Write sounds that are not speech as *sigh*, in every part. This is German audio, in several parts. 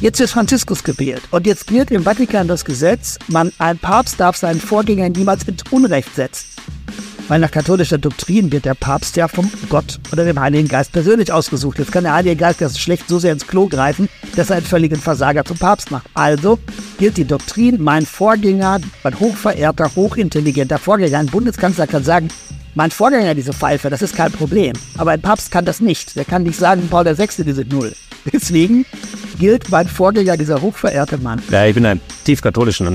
Jetzt wird Franziskus gewählt und jetzt gilt im Vatikan das Gesetz, man, ein Papst darf seinen Vorgänger niemals ins Unrecht setzen. Weil nach katholischer Doktrin wird der Papst ja vom Gott oder dem Heiligen Geist persönlich ausgesucht. Jetzt kann der Heilige Geist das schlecht so sehr ins Klo greifen, dass er einen völligen Versager zum Papst macht. Also gilt die Doktrin, mein Vorgänger, mein hochverehrter, hochintelligenter Vorgänger, ein Bundeskanzler kann sagen, mein Vorgänger diese Pfeife, das ist kein Problem. Aber ein Papst kann das nicht. Der kann nicht sagen, Paul VI. diese Null. *laughs* Deswegen gilt mein Vorgänger dieser hochverehrte Mann. Ja, ich bin ein tief katholischen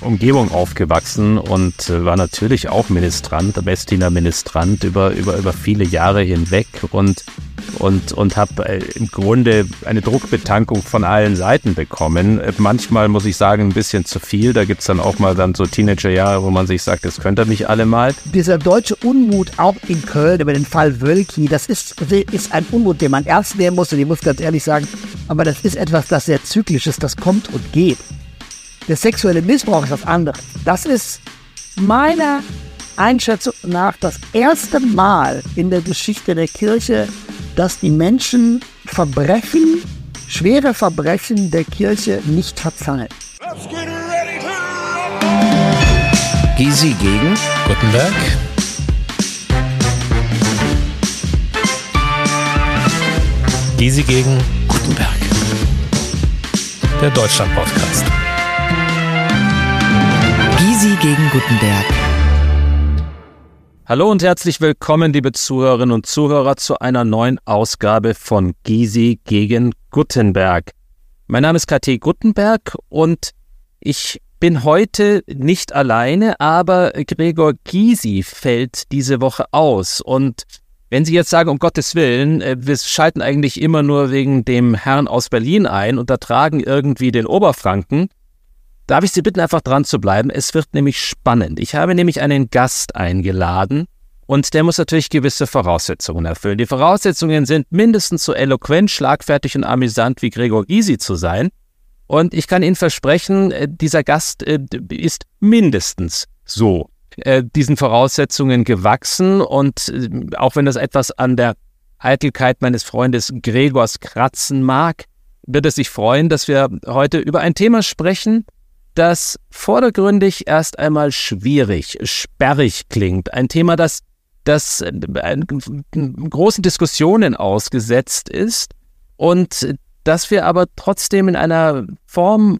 Umgebung aufgewachsen und äh, war natürlich auch Ministrant, Messdiener Ministrant über, über, über viele Jahre hinweg und, und, und habe äh, im Grunde eine Druckbetankung von allen Seiten bekommen. Äh, manchmal muss ich sagen, ein bisschen zu viel. Da gibt es dann auch mal dann so Teenagerjahre, wo man sich sagt, das könnt ihr nicht alle mal. Dieser deutsche Unmut auch in Köln über den Fall Wölki, das ist, ist ein Unmut, den man ernst nehmen muss und ich muss ganz ehrlich sagen, aber das ist etwas, das sehr zyklisch ist, das kommt und geht. Der sexuelle Missbrauch ist was anderes. Das ist meiner Einschätzung nach das erste Mal in der Geschichte der Kirche, dass die Menschen Verbrechen, schwere Verbrechen der Kirche nicht verzeihen. Gysi gegen Gutenberg. Gysi gegen Gutenberg. Der Deutschland-Podcast. Gysi gegen Gutenberg. Hallo und herzlich willkommen, liebe Zuhörerinnen und Zuhörer, zu einer neuen Ausgabe von Gysi gegen Gutenberg. Mein Name ist KT Gutenberg und ich bin heute nicht alleine, aber Gregor Gysi fällt diese Woche aus. Und wenn Sie jetzt sagen, um Gottes Willen, äh, wir schalten eigentlich immer nur wegen dem Herrn aus Berlin ein und ertragen irgendwie den Oberfranken, Darf ich Sie bitten, einfach dran zu bleiben? Es wird nämlich spannend. Ich habe nämlich einen Gast eingeladen und der muss natürlich gewisse Voraussetzungen erfüllen. Die Voraussetzungen sind mindestens so eloquent, schlagfertig und amüsant wie Gregor Gysi zu sein. Und ich kann Ihnen versprechen, äh, dieser Gast äh, ist mindestens so äh, diesen Voraussetzungen gewachsen. Und auch wenn das etwas an der Eitelkeit meines Freundes Gregors kratzen mag, wird er sich freuen, dass wir heute über ein Thema sprechen, das vordergründig erst einmal schwierig, sperrig klingt. Ein Thema, das, das äh, großen Diskussionen ausgesetzt ist und das wir aber trotzdem in einer Form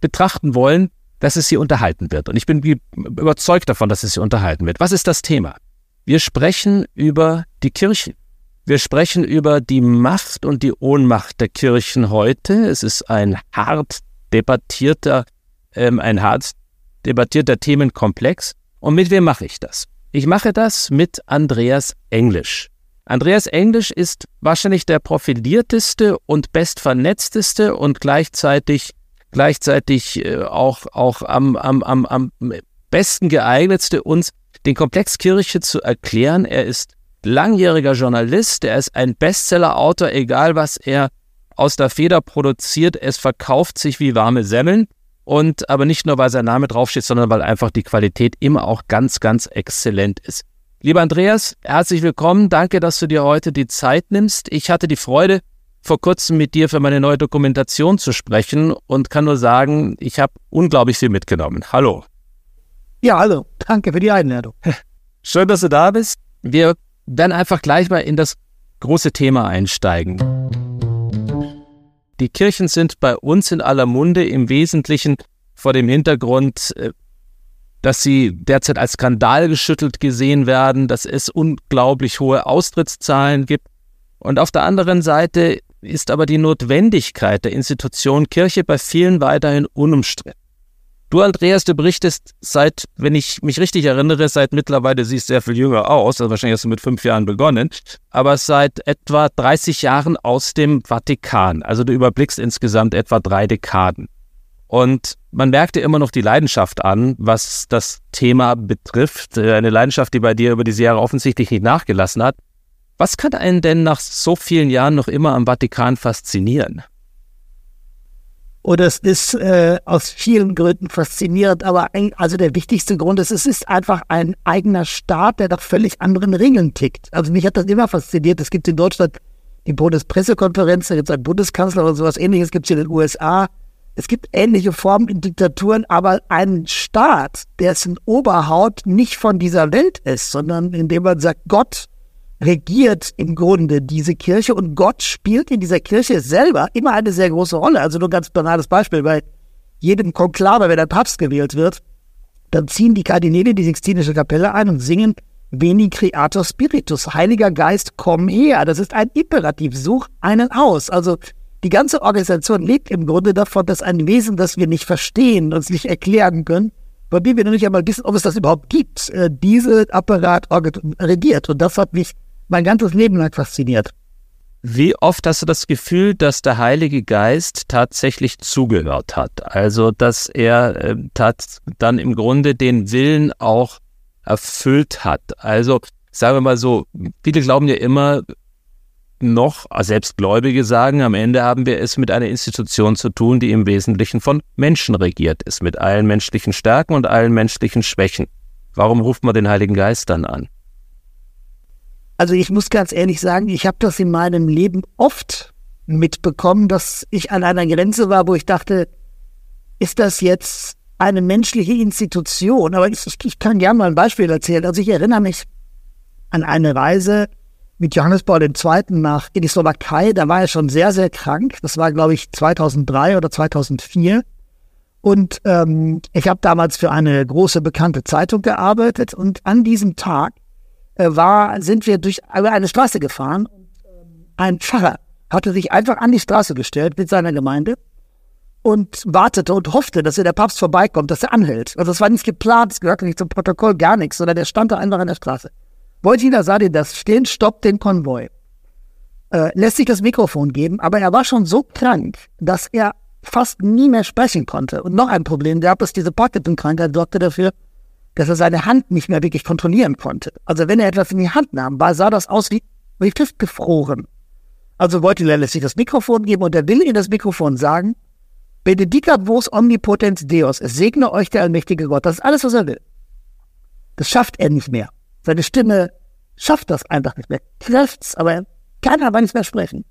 betrachten wollen, dass es sie unterhalten wird. Und ich bin überzeugt davon, dass es sie unterhalten wird. Was ist das Thema? Wir sprechen über die Kirchen. Wir sprechen über die Macht und die Ohnmacht der Kirchen heute. Es ist ein hart debattierter, ähm, ein hart debattierter Themenkomplex. Und mit wem mache ich das? Ich mache das mit Andreas Englisch. Andreas Englisch ist wahrscheinlich der profilierteste und bestvernetzteste und gleichzeitig gleichzeitig äh, auch, auch am, am, am, am besten geeignetste, uns den Komplex Kirche zu erklären. Er ist langjähriger Journalist, er ist ein Bestseller-Autor, egal was er aus der Feder produziert. Es verkauft sich wie warme Semmeln. Und aber nicht nur, weil sein Name draufsteht, sondern weil einfach die Qualität immer auch ganz, ganz exzellent ist. Lieber Andreas, herzlich willkommen. Danke, dass du dir heute die Zeit nimmst. Ich hatte die Freude, vor kurzem mit dir für meine neue Dokumentation zu sprechen und kann nur sagen, ich habe unglaublich viel mitgenommen. Hallo. Ja, hallo. Danke für die Einladung. *laughs* Schön, dass du da bist. Wir werden einfach gleich mal in das große Thema einsteigen. Die Kirchen sind bei uns in aller Munde im Wesentlichen vor dem Hintergrund, äh, dass sie derzeit als Skandal geschüttelt gesehen werden, dass es unglaublich hohe Austrittszahlen gibt. Und auf der anderen Seite ist aber die Notwendigkeit der Institution Kirche bei vielen weiterhin unumstritten. Du, Andreas, du berichtest seit, wenn ich mich richtig erinnere, seit mittlerweile siehst sehr viel jünger aus, also wahrscheinlich hast du mit fünf Jahren begonnen, aber seit etwa 30 Jahren aus dem Vatikan. Also du überblickst insgesamt etwa drei Dekaden. Und man merkt dir immer noch die Leidenschaft an, was das Thema betrifft. Äh, eine Leidenschaft, die bei dir über diese Jahre offensichtlich nicht nachgelassen hat. Was kann einen denn nach so vielen Jahren noch immer am Vatikan faszinieren? Und es ist äh, aus vielen Gründen faszinierend, aber ein, also der wichtigste Grund ist, es ist einfach ein eigener Staat, der nach völlig anderen Regeln tickt. Also mich hat das immer fasziniert. Es gibt in Deutschland die Bundespressekonferenz, da gibt es einen Bundeskanzler oder sowas ähnliches gibt es in den USA. Es gibt ähnliche Formen in Diktaturen, aber einen Staat, dessen Oberhaut nicht von dieser Welt ist, sondern indem man sagt, Gott regiert im Grunde diese Kirche und Gott spielt in dieser Kirche selber immer eine sehr große Rolle. Also nur ein ganz banales Beispiel, bei jedem Konklave, wenn der Papst gewählt wird, dann ziehen die Kardinäle die Sixtinische Kapelle ein und singen Veni Creator Spiritus, Heiliger Geist, komm her. Das ist ein Imperativ, such einen aus. Also die ganze Organisation lebt im Grunde davon, dass ein Wesen, das wir nicht verstehen, uns nicht erklären können, bei dem wir noch nicht einmal wissen, ob es das überhaupt gibt, äh, diese Apparat regiert. Und das hat mich mein ganzes Leben lang fasziniert. Wie oft hast du das Gefühl, dass der Heilige Geist tatsächlich zugehört hat? Also, dass er äh, dann im Grunde den Willen auch erfüllt hat. Also, sagen wir mal so, viele glauben ja immer, noch selbst Gläubige sagen, am Ende haben wir es mit einer Institution zu tun, die im Wesentlichen von Menschen regiert ist, mit allen menschlichen Stärken und allen menschlichen Schwächen. Warum ruft man den Heiligen Geist dann an? Also ich muss ganz ehrlich sagen, ich habe das in meinem Leben oft mitbekommen, dass ich an einer Grenze war, wo ich dachte, ist das jetzt eine menschliche Institution? Aber ich, ich kann gerne mal ein Beispiel erzählen. Also ich erinnere mich an eine Reise mit Johannes Paul II. nach in die Slowakei. Da war er schon sehr, sehr krank. Das war, glaube ich, 2003 oder 2004. Und ähm, ich habe damals für eine große bekannte Zeitung gearbeitet. Und an diesem Tag war, sind wir durch eine Straße gefahren. Ein Pfarrer hatte sich einfach an die Straße gestellt mit seiner Gemeinde und wartete und hoffte, dass er der Papst vorbeikommt, dass er anhält. Also das war nicht geplant, es gehörte nicht zum Protokoll, gar nichts, sondern der stand da einfach an der Straße. Wojcina sah den das stehen, stoppt den Konvoi, äh, lässt sich das Mikrofon geben, aber er war schon so krank, dass er fast nie mehr sprechen konnte. Und noch ein Problem gab es, diese Parkinson-Krankheit sorgte dafür, dass er seine Hand nicht mehr wirklich kontrollieren konnte. Also wenn er etwas in die Hand nahm, war, sah das aus wie, wie gefroren. Also Wojtyla lässt sich das Mikrofon geben und er will in das Mikrofon sagen, Benedicat vos omnipotens Deus, es segne euch der allmächtige Gott. Das ist alles, was er will. Das schafft er nicht mehr. Seine Stimme schafft das einfach nicht mehr. Trifft's, aber er kann aber nicht mehr sprechen.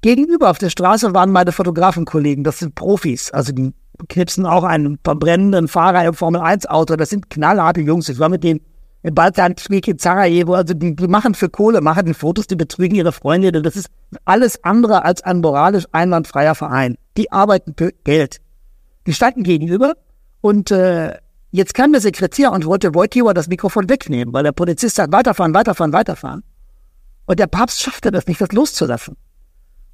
Gegenüber auf der Straße waren meine Fotografenkollegen, das sind Profis, also die knipsen auch einen verbrennenden Fahrer im Formel-1-Auto, das sind knallharte Jungs. Ich war mit denen in Balkan-Krieg in Sarajevo, also die, die machen für Kohle, machen die Fotos, die betrügen ihre Freunde, das ist alles andere als ein moralisch einwandfreier Verein. Die arbeiten für Geld. Die standen gegenüber und äh, Jetzt kam der Sekretär und wollte Wojtyła das Mikrofon wegnehmen, weil der Polizist sagt, weiterfahren, weiterfahren, weiterfahren. Und der Papst schaffte das nicht, das loszulassen.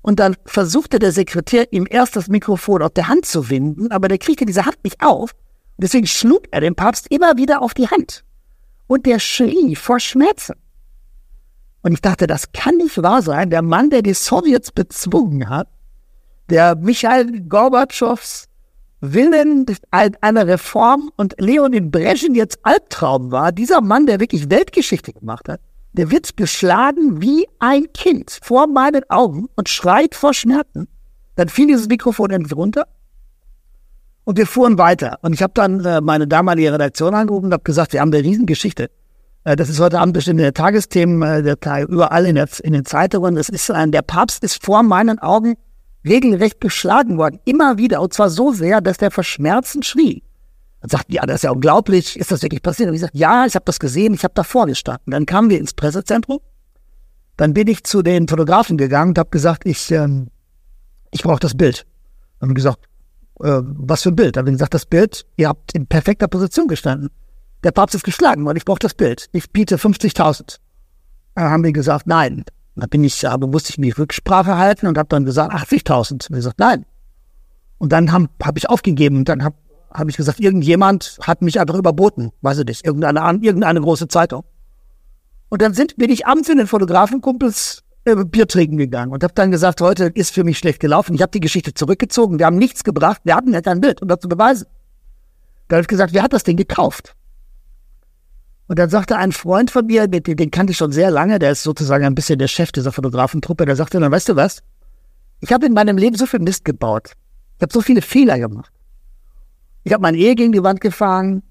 Und dann versuchte der Sekretär ihm erst das Mikrofon auf der Hand zu winden, aber der kriegte diese Hand nicht auf. Deswegen schlug er den Papst immer wieder auf die Hand. Und der schrie vor Schmerzen. Und ich dachte, das kann nicht wahr sein. Der Mann, der die Sowjets bezwungen hat, der Michael Gorbatschows Willen einer Reform und Leonid Brezhnev jetzt Albtraum war, dieser Mann, der wirklich Weltgeschichte gemacht hat, der wird geschlagen wie ein Kind vor meinen Augen und schreit vor Schmerzen. Dann fiel dieses Mikrofon endlich runter und wir fuhren weiter. Und ich habe dann äh, meine damalige Redaktion angerufen und habe gesagt, wir haben eine Riesengeschichte. Äh, das ist heute Abend bestimmt in der Tagesthemen, äh, der, überall in, der, in den Zeitungen. Das ist, äh, der Papst ist vor meinen Augen regelrecht geschlagen worden. Immer wieder. Und zwar so sehr, dass der vor Schmerzen schrie. Und sagten, ja, das ist ja unglaublich. Ist das wirklich passiert? Und ich sagte, ja, ich habe das gesehen. Ich habe davor gestanden. Dann kamen wir ins Pressezentrum. Dann bin ich zu den Fotografen gegangen und habe gesagt, ich, ähm, ich brauche das Bild. Dann haben gesagt, äh, was für ein Bild? Dann haben gesagt, das Bild, ihr habt in perfekter Position gestanden. Der Papst ist geschlagen worden, ich brauche das Bild. Ich biete 50.000. Dann haben wir gesagt, nein, da bin ich, aber musste ich mich Rücksprache halten und habe dann gesagt 80.000. Und gesagt, nein. Und dann habe hab ich aufgegeben und dann habe hab ich gesagt, irgendjemand hat mich einfach überboten, weiß ich nicht, irgendeine, irgendeine große Zeitung. Und dann sind, bin ich abends in den Fotografenkumpels äh, Bier trinken gegangen und habe dann gesagt, heute ist für mich schlecht gelaufen. Ich habe die Geschichte zurückgezogen, wir haben nichts gebracht, wir hatten ja kein Bild, um das zu beweisen. Da habe ich gesagt, wer hat das Ding gekauft? Und dann sagte ein Freund von mir, den, den kannte ich schon sehr lange, der ist sozusagen ein bisschen der Chef dieser Fotografentruppe, der sagte dann, weißt du was? Ich habe in meinem Leben so viel Mist gebaut. Ich habe so viele Fehler gemacht. Ich habe meine Ehe gegen die Wand gefahren.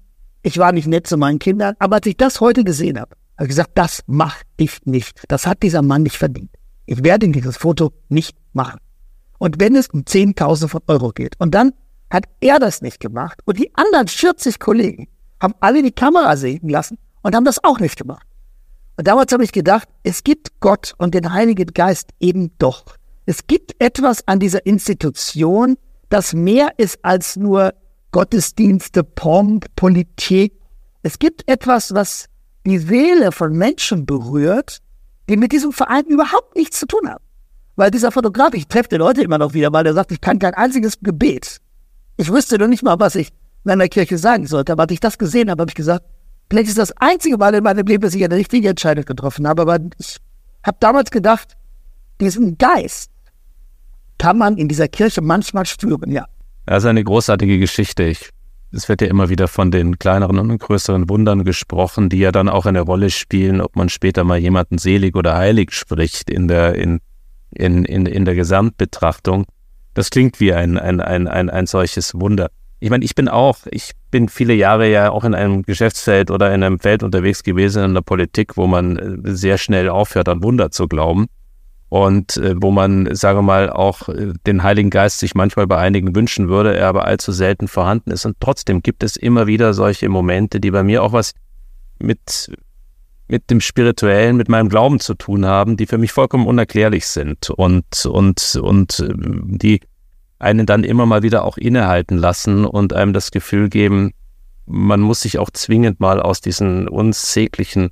Ich war nicht nett zu meinen Kindern. Aber als ich das heute gesehen habe, habe ich gesagt, das mache ich nicht. Das hat dieser Mann nicht verdient. ich werde dieses Foto nicht machen. Und wenn es um Zehntausende von Euro geht. Und dann hat er das nicht gemacht und die anderen 40 Kollegen haben alle die Kamera sehen lassen und haben das auch nicht gemacht. Und damals habe ich gedacht, es gibt Gott und den Heiligen Geist eben doch. Es gibt etwas an dieser Institution, das mehr ist als nur Gottesdienste, Pomp, Politik. Es gibt etwas, was die Seele von Menschen berührt, die mit diesem Verein überhaupt nichts zu tun haben. Weil dieser Fotograf, ich treffe den heute immer noch wieder, weil er sagt, ich kann kein einziges Gebet. Ich wüsste noch nicht mal, was ich in einer Kirche sagen sollte. Aber als ich das gesehen habe, habe ich gesagt, vielleicht ist das einzige Mal in meinem Leben, dass ich eine richtige Entscheidung getroffen habe. Aber ich habe damals gedacht, diesen Geist kann man in dieser Kirche manchmal spüren, ja. Das ist eine großartige Geschichte. Ich, es wird ja immer wieder von den kleineren und größeren Wundern gesprochen, die ja dann auch eine Rolle spielen, ob man später mal jemanden selig oder heilig spricht in der, in, in, in, in der Gesamtbetrachtung. Das klingt wie ein, ein, ein, ein, ein solches Wunder. Ich meine, ich bin auch, ich bin viele Jahre ja auch in einem Geschäftsfeld oder in einem Feld unterwegs gewesen in der Politik, wo man äh, sehr schnell aufhört, an Wunder zu glauben und äh, wo man, sagen wir mal, auch äh, den Heiligen Geist sich manchmal bei einigen wünschen würde, er aber allzu selten vorhanden ist. Und trotzdem gibt es immer wieder solche Momente, die bei mir auch was mit, mit dem Spirituellen, mit meinem Glauben zu tun haben, die für mich vollkommen unerklärlich sind und, und, und äh, die einen dann immer mal wieder auch innehalten lassen und einem das Gefühl geben, man muss sich auch zwingend mal aus diesen unsäglichen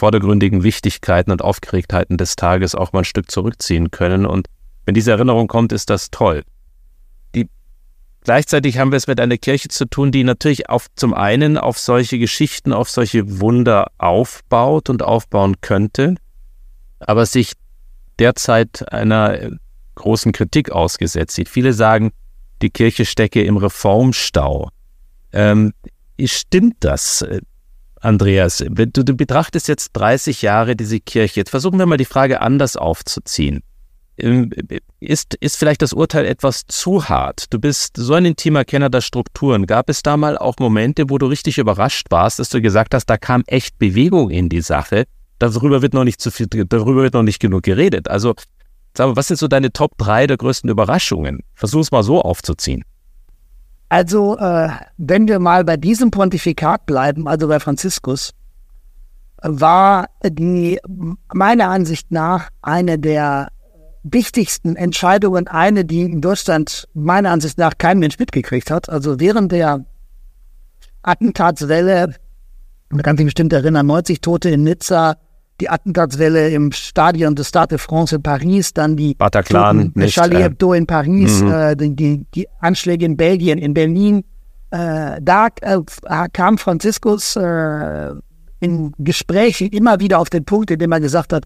vordergründigen Wichtigkeiten und Aufgeregtheiten des Tages auch mal ein Stück zurückziehen können. Und wenn diese Erinnerung kommt, ist das toll. Die, gleichzeitig haben wir es mit einer Kirche zu tun, die natürlich auf, zum einen auf solche Geschichten, auf solche Wunder aufbaut und aufbauen könnte, aber sich derzeit einer großen Kritik ausgesetzt sieht. Viele sagen, die Kirche stecke im Reformstau. Ähm, stimmt das? Andreas, du, du betrachtest jetzt 30 Jahre diese Kirche. Jetzt versuchen wir mal die Frage anders aufzuziehen. Ähm, ist, ist vielleicht das Urteil etwas zu hart? Du bist so ein intimer Kenner der Strukturen. Gab es da mal auch Momente, wo du richtig überrascht warst, dass du gesagt hast, da kam echt Bewegung in die Sache? Darüber wird noch nicht zu viel, darüber wird noch nicht genug geredet. Also, sag mal, was sind so deine Top 3 der größten Überraschungen? Versuch es mal so aufzuziehen. Also, äh, wenn wir mal bei diesem Pontifikat bleiben, also bei Franziskus, war die meiner Ansicht nach eine der wichtigsten Entscheidungen, eine, die in Deutschland meiner Ansicht nach kein Mensch mitgekriegt hat. Also während der Attentatswelle, man kann sich bestimmt erinnern, 90 Tote in Nizza, die Attentatswelle im Stadion de Stade de France in Paris, dann die Bataclan, nicht, Charlie äh, Hebdo in Paris, mhm. äh, die, die, die, Anschläge in Belgien, in Berlin. Äh, da äh, kam Franziskus äh, in Gesprächen immer wieder auf den Punkt, in dem er gesagt hat,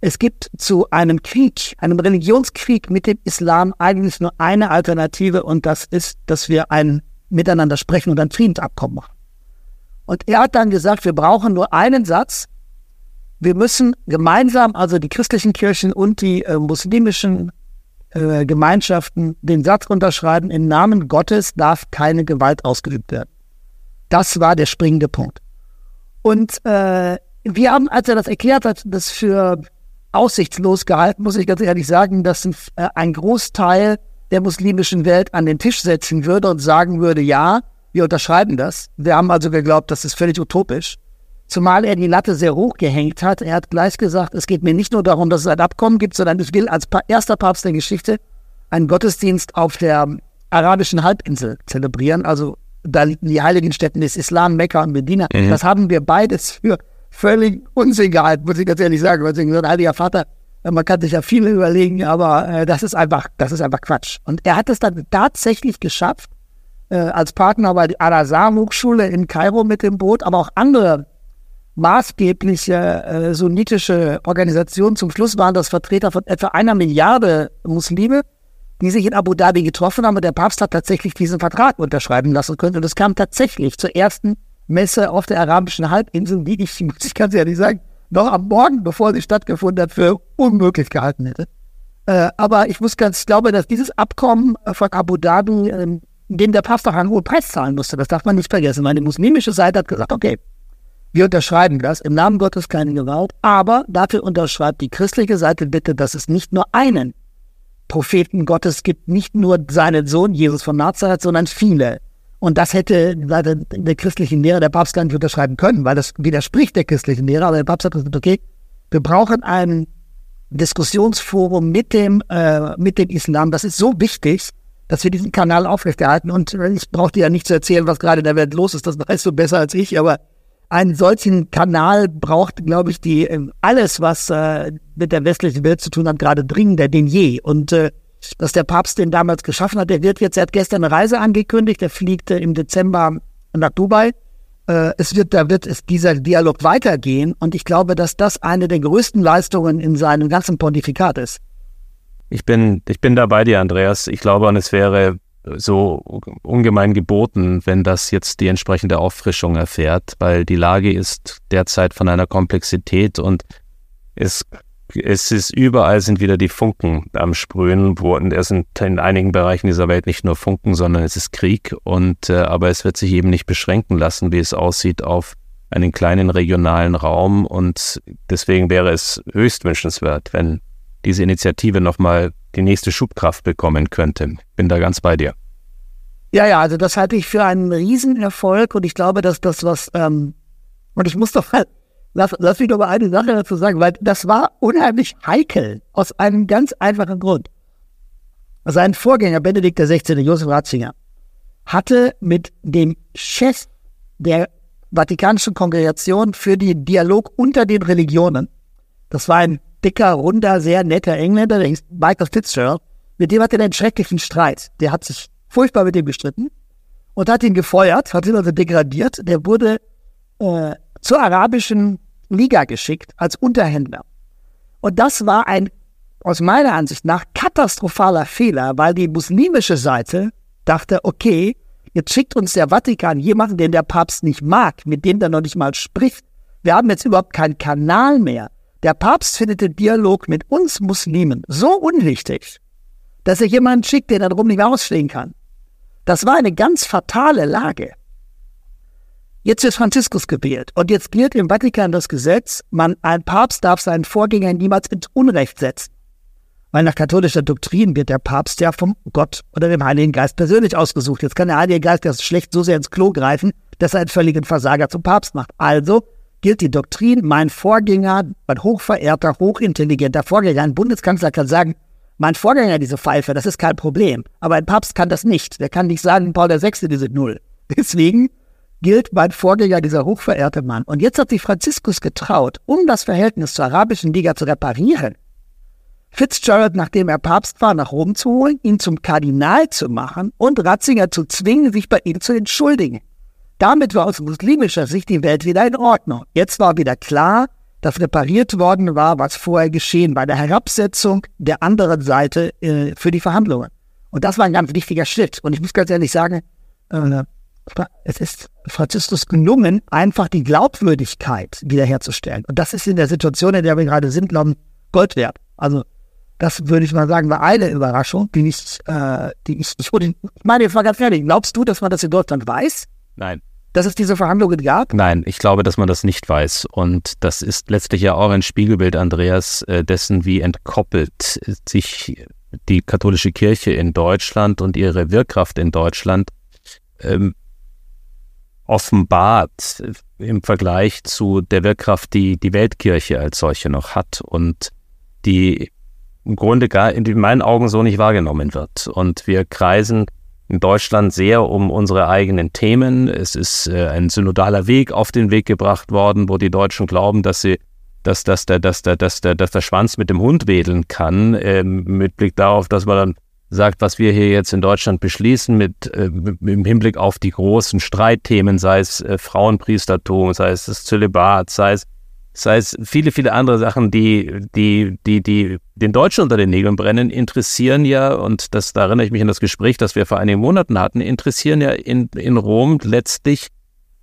es gibt zu einem Krieg, einem Religionskrieg mit dem Islam eigentlich nur eine Alternative und das ist, dass wir ein Miteinander sprechen und ein Friedensabkommen machen. Und er hat dann gesagt, wir brauchen nur einen Satz, wir müssen gemeinsam, also die christlichen Kirchen und die äh, muslimischen äh, Gemeinschaften, den Satz unterschreiben, im Namen Gottes darf keine Gewalt ausgeübt werden. Das war der springende Punkt. Und äh, wir haben, als er das erklärt hat, das für aussichtslos gehalten, muss ich ganz ehrlich sagen, dass ein, äh, ein Großteil der muslimischen Welt an den Tisch setzen würde und sagen würde, ja, wir unterschreiben das. Wir haben also geglaubt, das ist völlig utopisch. Zumal er die Latte sehr hoch gehängt hat. Er hat gleich gesagt, es geht mir nicht nur darum, dass es ein Abkommen gibt, sondern ich will als erster Papst der Geschichte einen Gottesdienst auf der arabischen Halbinsel zelebrieren. Also da liegen die heiligen Städten des Islam, Mekka und Medina. Mhm. Das haben wir beides für völlig Unsinn gehalten, muss ich ganz ehrlich sagen. Weil sie gesagt, heiliger Vater, man kann sich ja viel überlegen, aber äh, das ist einfach, das ist einfach Quatsch. Und er hat es dann tatsächlich geschafft, äh, als Partner bei der Al-Azhar-Hochschule in Kairo mit dem Boot, aber auch andere maßgebliche äh, sunnitische Organisation. Zum Schluss waren das Vertreter von etwa einer Milliarde Muslime, die sich in Abu Dhabi getroffen haben. Und der Papst hat tatsächlich diesen Vertrag unterschreiben lassen können. Und es kam tatsächlich zur ersten Messe auf der arabischen Halbinsel, die ich, *laughs* muss ich ganz ehrlich sagen, noch am Morgen, bevor sie stattgefunden hat, für unmöglich gehalten hätte. Äh, aber ich muss ganz, glaube, dass dieses Abkommen von Abu Dhabi, äh, dem der Papst auch einen hohen Preis zahlen musste, das darf man nicht vergessen. Meine muslimische Seite hat gesagt, okay, Wir unterschreiben das. Im Namen Gottes keine Gewalt. Aber dafür unterschreibt die christliche Seite bitte, dass es nicht nur einen Propheten Gottes gibt, nicht nur seinen Sohn Jesus von Nazareth, sondern viele. Und das hätte der christlichen Lehre der Papst gar nicht unterschreiben können, weil das widerspricht der christlichen Lehre. Aber der Papst hat gesagt, okay, wir brauchen ein Diskussionsforum mit dem, äh, mit dem Islam. Das ist so wichtig, dass wir diesen Kanal aufrechterhalten. Und ich brauche dir ja nicht zu erzählen, was gerade in der Welt los ist. Das *laughs* weißt du besser als ich. Aber einen solchen Kanal braucht, glaube ich, die ähm, alles, was äh, mit der westlichen Welt zu tun hat, gerade dringender denn je. Und äh, dass der Papst den damals geschaffen hat, der wird jetzt, er hat gestern eine Reise angekündigt, der fliegt äh, im Dezember nach Dubai. Äh, es wird, da wird es dieser Dialog weitergehen und ich glaube, dass das eine der größten Leistungen in seinem ganzen Pontifikat ist. Ich bin, ich bin da bei dir, Andreas. Ich glaube, und es wäre so ungemein geboten, wenn das jetzt die entsprechende Auffrischung erfährt, weil die Lage ist derzeit von einer Komplexität und es, es ist überall sind wieder die Funken am Sprühen, wo es sind in einigen Bereichen dieser Welt nicht nur Funken, sondern es ist Krieg und äh, aber es wird sich eben nicht beschränken lassen, wie es aussieht auf einen kleinen regionalen Raum und deswegen wäre es höchst wünschenswert, wenn diese Initiative nochmal die nächste Schubkraft bekommen könnte. Bin da ganz bei dir. Ja, ja, also das halte ich für einen Riesenerfolg und ich glaube, dass das was, ähm, und ich muss doch mal, lass, lass mich doch mal eine Sache dazu sagen, weil das war unheimlich heikel, aus einem ganz einfachen Grund. Sein Vorgänger, Benedikt XVI., Josef Ratzinger, hatte mit dem Chef der Vatikanischen Kongregation für den Dialog unter den Religionen, das war ein dicker, runder, sehr netter Engländer, der hieß Michael Fitzgerald, mit dem hatte er einen schrecklichen Streit. Der hat sich furchtbar mit dem gestritten und hat ihn gefeuert, hat ihn also degradiert. Der wurde äh, zur arabischen Liga geschickt als Unterhändler. Und das war ein aus meiner Ansicht nach katastrophaler Fehler, weil die muslimische Seite dachte, okay, jetzt schickt uns der Vatikan jemanden, den der Papst nicht mag, mit dem der noch nicht mal spricht. Wir haben jetzt überhaupt keinen Kanal mehr. Der Papst findet den Dialog mit uns Muslimen so unwichtig, dass er jemanden schickt, der darum nicht mehr ausstehen kann. Das war eine ganz fatale Lage. Jetzt ist Franziskus gewählt und jetzt gilt im Vatikan das Gesetz, man, ein Papst darf seinen Vorgänger niemals ins Unrecht setzen. Weil nach katholischer Doktrin wird der Papst ja vom Gott oder dem Heiligen Geist persönlich ausgesucht. Jetzt kann der Heilige Geist das schlecht so sehr ins Klo greifen, dass er einen völligen Versager zum Papst macht. Also gilt die Doktrin, mein Vorgänger, mein hochverehrter, hochintelligenter Vorgänger, ein Bundeskanzler kann sagen, mein Vorgänger diese Pfeife, das ist kein Problem. Aber ein Papst kann das nicht. Der kann nicht sagen, Paul VI. diese Null. *laughs* Deswegen gilt mein Vorgänger dieser hochverehrte Mann. Und jetzt hat sich Franziskus getraut, um das Verhältnis zur arabischen Liga zu reparieren, Fitzgerald, nachdem er Papst war, nach Rom zu holen, ihn zum Kardinal zu machen und Ratzinger zu zwingen, sich bei ihm zu entschuldigen. Damit war aus muslimischer Sicht die Welt wieder in Ordnung. Jetzt war wieder klar, dass repariert worden war, was vorher geschehen bei der Herabsetzung der anderen Seite äh, für die Verhandlungen. Und das war ein ganz wichtiger Schritt. Und ich muss ganz ehrlich sagen, äh, es ist Franziskus gelungen, einfach die Glaubwürdigkeit wiederherzustellen. Und das ist in der Situation, in der wir gerade sind, glauben, Gold wert. Also das würde ich mal sagen, war eine Überraschung, die nicht, äh, die ich, ich, ich meine, jetzt mal ganz ehrlich, glaubst du, dass man das in Deutschland weiß? Nein dass es diese Verhandlungen gab? Nein, ich glaube, dass man das nicht weiß. Und das ist letztlich ja auch ein Spiegelbild, Andreas, äh, dessen, wie entkoppelt sich die katholische Kirche in Deutschland und ihre Wirkkraft in Deutschland ähm, offenbart im Vergleich zu der Wirkkraft, die die Weltkirche als solche noch hat und die im Grunde gar in meinen Augen so nicht wahrgenommen wird. Und wir kreisen in Deutschland sehr um unsere eigenen Themen. Es ist äh, ein synodaler Weg auf den Weg gebracht worden, wo die Deutschen glauben, dass sie dass, dass, der, dass, der, dass, der, dass der Schwanz mit dem Hund wedeln kann, äh, mit Blick darauf, dass man dann sagt, was wir hier jetzt in Deutschland beschließen, mit, äh, im Hinblick auf die großen Streitthemen, sei es äh, Frauenpriestertum, sei es das Zölibat, sei es sei es viele, viele andere Sachen, die, die, die, die den Deutschen unter den Nägeln brennen, interessieren ja, und das, da erinnere ich mich an das Gespräch, das wir vor einigen Monaten hatten, interessieren ja in, in Rom letztlich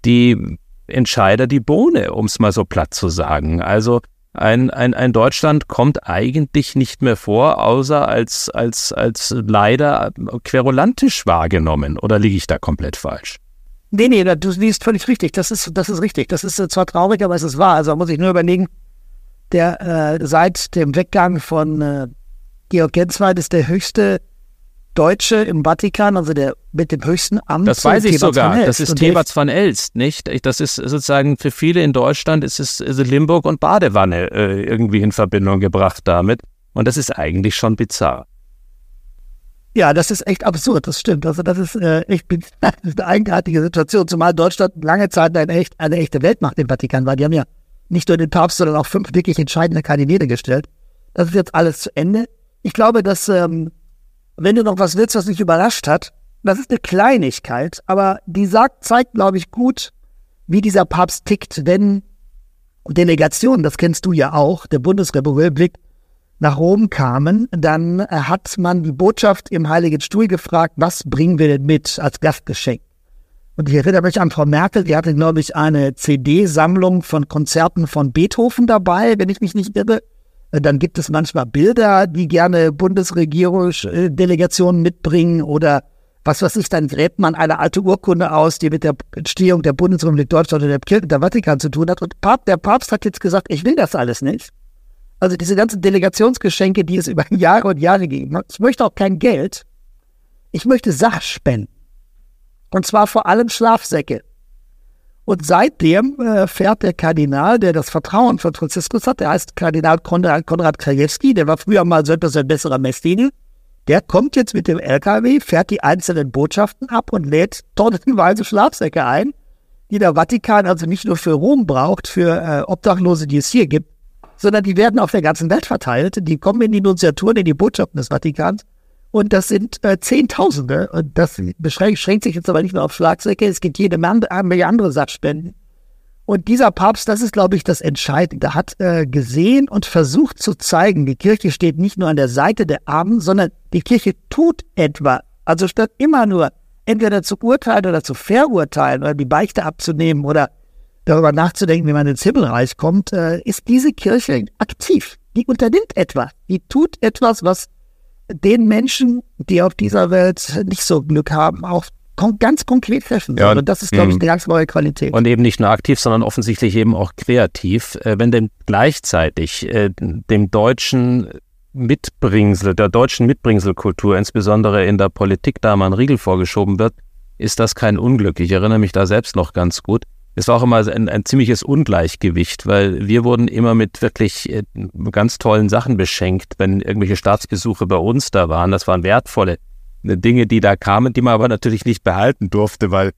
die Entscheider die Bohne, um es mal so platt zu sagen. Also ein, ein, ein Deutschland kommt eigentlich nicht mehr vor, außer als, als, als leider querulantisch wahrgenommen. Oder liege ich da komplett falsch? Nee, nee, du liest völlig richtig. Das ist, das ist richtig. Das ist zwar traurig, aber es ist wahr. Also muss ich nur überlegen, der äh, seit dem Weggang von äh, Georg Genswein ist der höchste Deutsche im Vatikan, also der mit dem höchsten Amt. Das weiß ich sogar. Das ist Thebats van Elst, nicht? Das ist sozusagen für viele in Deutschland ist es ist Limburg und Badewanne äh, irgendwie in Verbindung gebracht damit. Und das ist eigentlich schon bizarr. Ja, das ist echt absurd, das stimmt. Also das ist äh, echt *laughs* das ist eine eigenartige Situation, zumal Deutschland lange Zeit eine, echt, eine echte Weltmacht im Vatikan war. Die haben ja nicht nur den Papst, sondern auch fünf wirklich entscheidende Kandidaten gestellt. Das ist jetzt alles zu Ende. Ich glaube, dass ähm, wenn du noch was willst, was dich überrascht hat, das ist eine Kleinigkeit, aber die sagt, zeigt, glaube ich, gut, wie dieser Papst tickt, wenn Delegationen, das kennst du ja auch, der Bundesrepublik nach Rom kamen, dann hat man die Botschaft im Heiligen Stuhl gefragt, was bringen wir denn mit als Gastgeschenk? Und ich erinnere mich an Frau Merkel, die hatte, glaube ich, eine CD-Sammlung von Konzerten von Beethoven dabei, wenn ich mich nicht irre. Äh, dann gibt es manchmal Bilder, die gerne Bundesregierungsdelegationen mitbringen oder was weiß ich, dann gräbt man eine alte Urkunde aus, die mit der Entstehung der Bundesrepublik Deutschland oder der Kirche der Vatikan zu tun hat. Und der Papst hat jetzt gesagt, ich will das alles nicht. Also diese ganzen Delegationsgeschenke, die es *laughs* über Jahre und Jahre gegeben hat. Ich möchte auch kein Geld. Ich möchte Sachspenden. Und zwar vor allem Schlafsäcke. Und seitdem äh, fährt der Kardinal, der das Vertrauen von Franziskus hat, der heißt Kardinal Konrad, Konrad Krajewski, der war früher mal so etwas ein besserer Messdiener, der kommt jetzt mit dem LKW, fährt die einzelnen Botschaften ab und lädt tonnenweise Schlafsäcke ein, die der Vatikan also nicht nur für Rom braucht, für äh, Obdachlose, die es hier gibt, sondern die werden auf der ganzen Welt verteilt. Die kommen in die Nunziaturen, in die Botschaften des Vatikans und das sind äh, Zehntausende. Und das beschränkt, schränkt sich jetzt aber nicht nur auf Schlagsäcke. Es gibt jede Menge andere Sachspenden. Und dieser Papst, das ist, glaube ich, das Entscheidende, hat äh, gesehen und versucht zu zeigen, die Kirche steht nicht nur an der Seite der Armen, sondern die Kirche tut etwa. Also statt immer nur entweder zu urteilen oder zu verurteilen oder die Beichte abzunehmen oder darüber nachzudenken, wie man ins Himmelreich kommt, äh, ist diese Kirche aktiv. Die unternimmt etwas. Die tut etwas, was den Menschen, die auf dieser Welt nicht so Glück haben, auch ganz konkret helfen ja, Und das ist, glaube ich, mhm. eine ganz neue Qualität. Und eben nicht nur aktiv, sondern offensichtlich eben auch kreativ. Äh, wenn denn gleichzeitig äh, dem deutschen Mitbringsel, der deutschen Mitbringselkultur, insbesondere in der Politik, da mal ein Riegel vorgeschoben wird, ist das kein Unglück. Ich erinnere mich da selbst noch ganz gut es war auch immer ein, ein ziemliches Ungleichgewicht, weil wir wurden immer mit wirklich äh, ganz tollen Sachen beschenkt, wenn irgendwelche Staatsbesuche bei uns da waren. Das waren wertvolle äh, Dinge, die da kamen, die man aber natürlich nicht behalten durfte, weil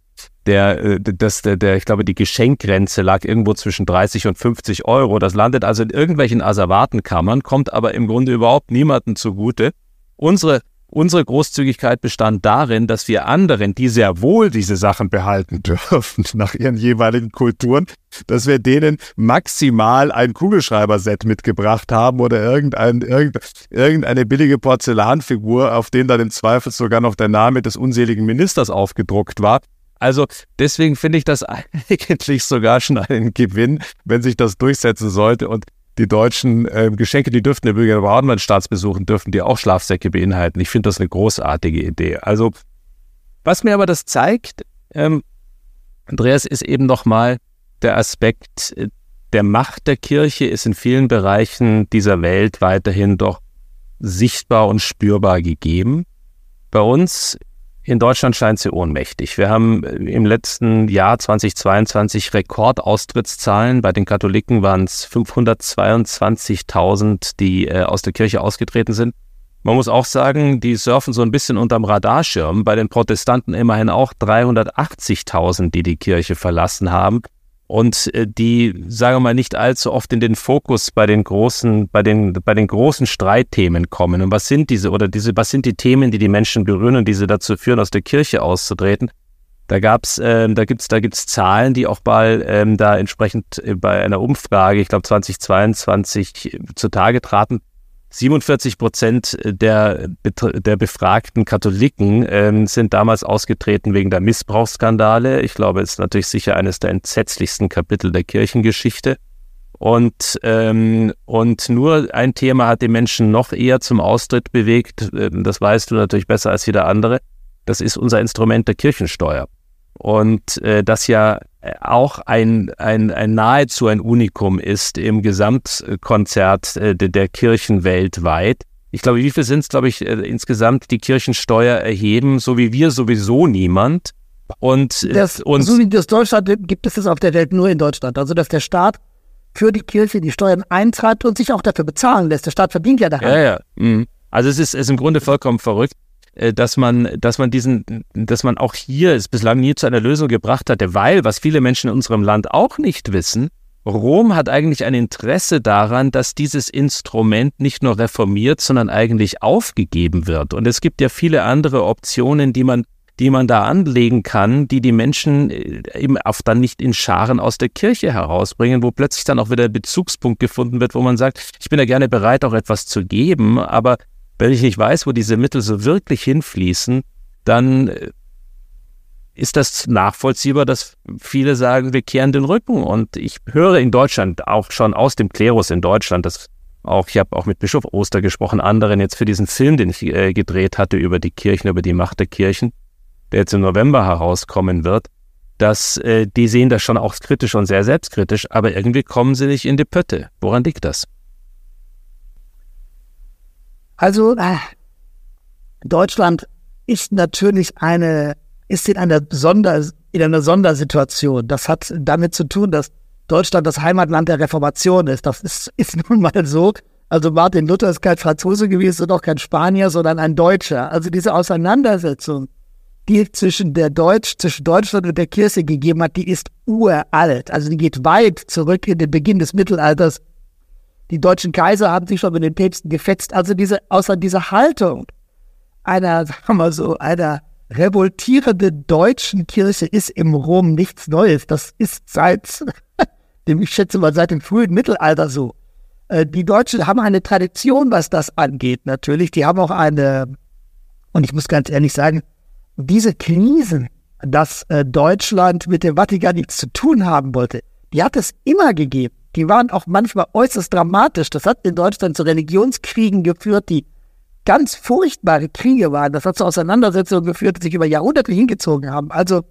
der, äh, das, der, der, ich glaube, die Geschenkgrenze lag irgendwo zwischen 30 und 50 Euro. Das landet also in irgendwelchen Asservatenkammern, kommt aber im Grunde überhaupt niemandem zugute. Unsere Unsere Großzügigkeit bestand darin, dass wir anderen, die sehr wohl diese Sachen behalten *laughs* dürfen, nach ihren jeweiligen Kulturen, dass wir denen maximal ein Kugelschreiberset mitgebracht haben oder irgendein, irgendeine billige Porzellanfigur, auf den dann im Zweifel sogar noch der Name des unseligen Ministers aufgedruckt war. Also deswegen finde ich das *laughs* eigentlich sogar schon einen Gewinn, wenn sich das durchsetzen sollte. Und die deutschen äh, Geschenke, die dürften übrigens überhaupt mal Staatsbesuchen, dürfen die auch Schlafsäcke beinhalten. Ich finde das eine großartige Idee. Also, was mir aber das zeigt, ähm, Andreas, ist eben nochmal der Aspekt äh, der Macht der Kirche ist in vielen Bereichen dieser Welt weiterhin doch sichtbar und spürbar gegeben. Bei uns in Deutschland scheint sie ohnmächtig. Wir haben äh, im letzten Jahr 2022 Rekordaustrittszahlen. Bei den Katholiken waren es 522.000, die äh, aus der Kirche ausgetreten sind. Man muss auch sagen, die surfen so ein bisschen unterm Radarschirm. Bei den Protestanten immerhin auch 380.000, die die Kirche verlassen haben und äh, die, sagen wir mal, nicht allzu oft in den Fokus bei den großen, bei den, bei den großen Streitthemen kommen. Und was sind diese oder diese, was sind die Themen, die die Menschen berühren und die sie dazu führen, aus der Kirche auszutreten? Da gab's, äh, da gibt's, da gibt's Zahlen, die auch mal ähm, da entsprechend äh, bei einer Umfrage, ich glaube 2022 zutage traten. 47 Prozent der, der befragten Katholiken ähm, sind damals ausgetreten wegen der Missbrauchsskandale. Ich glaube, es ist natürlich sicher eines der entsetzlichsten Kapitel der Kirchengeschichte. Und, ähm, und nur ein Thema hat die Menschen noch eher zum Austritt bewegt. Ähm, das weißt du natürlich besser als jeder andere. Das ist unser Instrument der Kirchensteuer. und äh, das ja auch ein, ein, ein nahezu ein Unikum ist im Gesamtkonzert äh, der, Kirchen weltweit. Ich glaube, wie viel sind es, glaube ich, äh, insgesamt, die Kirchensteuer erheben, so wie wir sowieso niemand. Und, äh, das, und so wie das Deutschland gibt es das auf der Welt nur in Deutschland. Also dass der Staat für die Kirche die Steuern eintreibt und sich auch dafür bezahlen lässt. Der Staat verdient ja daran. Ja, ja. Mhm. Also es ist, ist im Grunde vollkommen verrückt, äh, dass man, dass man diesen, dass man auch hier es bislang nie zu einer Lösung gebracht hatte, weil, was viele Menschen in unserem Land auch nicht wissen, Rom hat eigentlich ein Interesse daran, dass dieses Instrument nicht nur reformiert, sondern eigentlich aufgegeben wird. Und es gibt ja viele andere Optionen, die man die man da anlegen kann, die die Menschen äh, eben auch dann nicht in Scharen aus der Kirche herausbringen, wo plötzlich dann auch wieder ein Bezugspunkt gefunden wird, wo man sagt, ich bin ja gerne bereit, auch etwas zu geben, aber wenn ich nicht weiß, wo diese Mittel so wirklich hinfließen, dann äh, ist das nachvollziehbar, dass viele sagen, wir kehren den Rücken. Und ich höre in Deutschland auch schon aus dem Klerus in Deutschland, dass auch, ich habe auch mit Bischof Oster gesprochen, anderen jetzt für diesen Film, den ich äh, gedreht hatte über die Kirchen, über die Macht der Kirchen, der jetzt im November herauskommen wird, dass äh, die sehen das schon auch kritisch und sehr selbstkritisch, aber irgendwie kommen sie nicht in die Pötte. Woran liegt das? Also äh, Deutschland ist natürlich eine, ist in einer, Sonder, in einer Sondersituation. Das hat damit zu tun, dass Deutschland das Heimatland der Reformation ist. Das ist, *laughs* ist nun mal so. Also Martin Luther ist kein Franzose gewesen und auch kein Spanier, sondern ein Deutscher. Also diese Auseinandersetzung die zwischen der Deutsch, zwischen Deutschland und der Kirche gegeben hat, die ist uralt. Also die geht weit zurück in den Beginn des Mittelalters. Die deutschen Kaiser haben sich schon mit den Päpsten gefetzt. Also diese, außer dieser Haltung einer, *laughs* sagen wir so, einer revoltierenden deutschen Kirche ist im Rom nichts Neues. Das ist seit, *laughs* ich schätze mal, seit dem frühen Mittelalter so. Äh, die Deutschen haben eine Tradition, was das angeht, natürlich. Die haben auch eine, und ich muss ganz ehrlich sagen, diese Krisen, dass äh, Deutschland mit dem Vatikan nichts zu tun haben wollte, die hat es immer gegeben. Die waren auch manchmal äußerst dramatisch. Das hat in Deutschland zu Religionskriegen geführt, die ganz furchtbare Kriege waren. Das hat zu Auseinandersetzungen geführt, die sich über Jahrhunderte hingezogen haben. Also,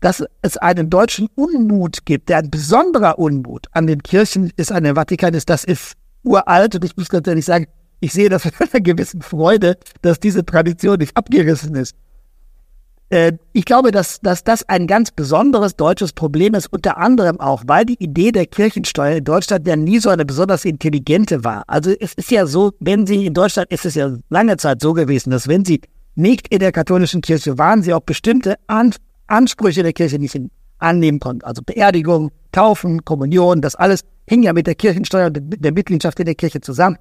dass es einen deutschen Unmut gibt, der ein besonderer Unmut an den Kirchen ist, an dem Vatikan ist, das ist uralt. Und ich muss ganz ehrlich sagen, ich sehe das *laughs* mit einer gewissen Freude, dass diese Tradition nicht abgerissen ist. Äh, ich glaube, dass, dass das ein ganz besonderes deutsches Problem ist, unter anderem auch, weil die Idee der Kirchensteuer in Deutschland ja nie so eine besonders intelligente war. Also es ist ja so, wenn Sie in Deutschland ist es ja lange Zeit so gewesen, dass wenn Sie nicht in der katholischen Kirche waren, Sie auch bestimmte An Ansprüche der Kirche nicht annehmen konnten. Also Beerdigung, Taufen, Kommunion, das alles hing ja mit der Kirchensteuer und der Mitgliedschaft in der Kirche zusammen.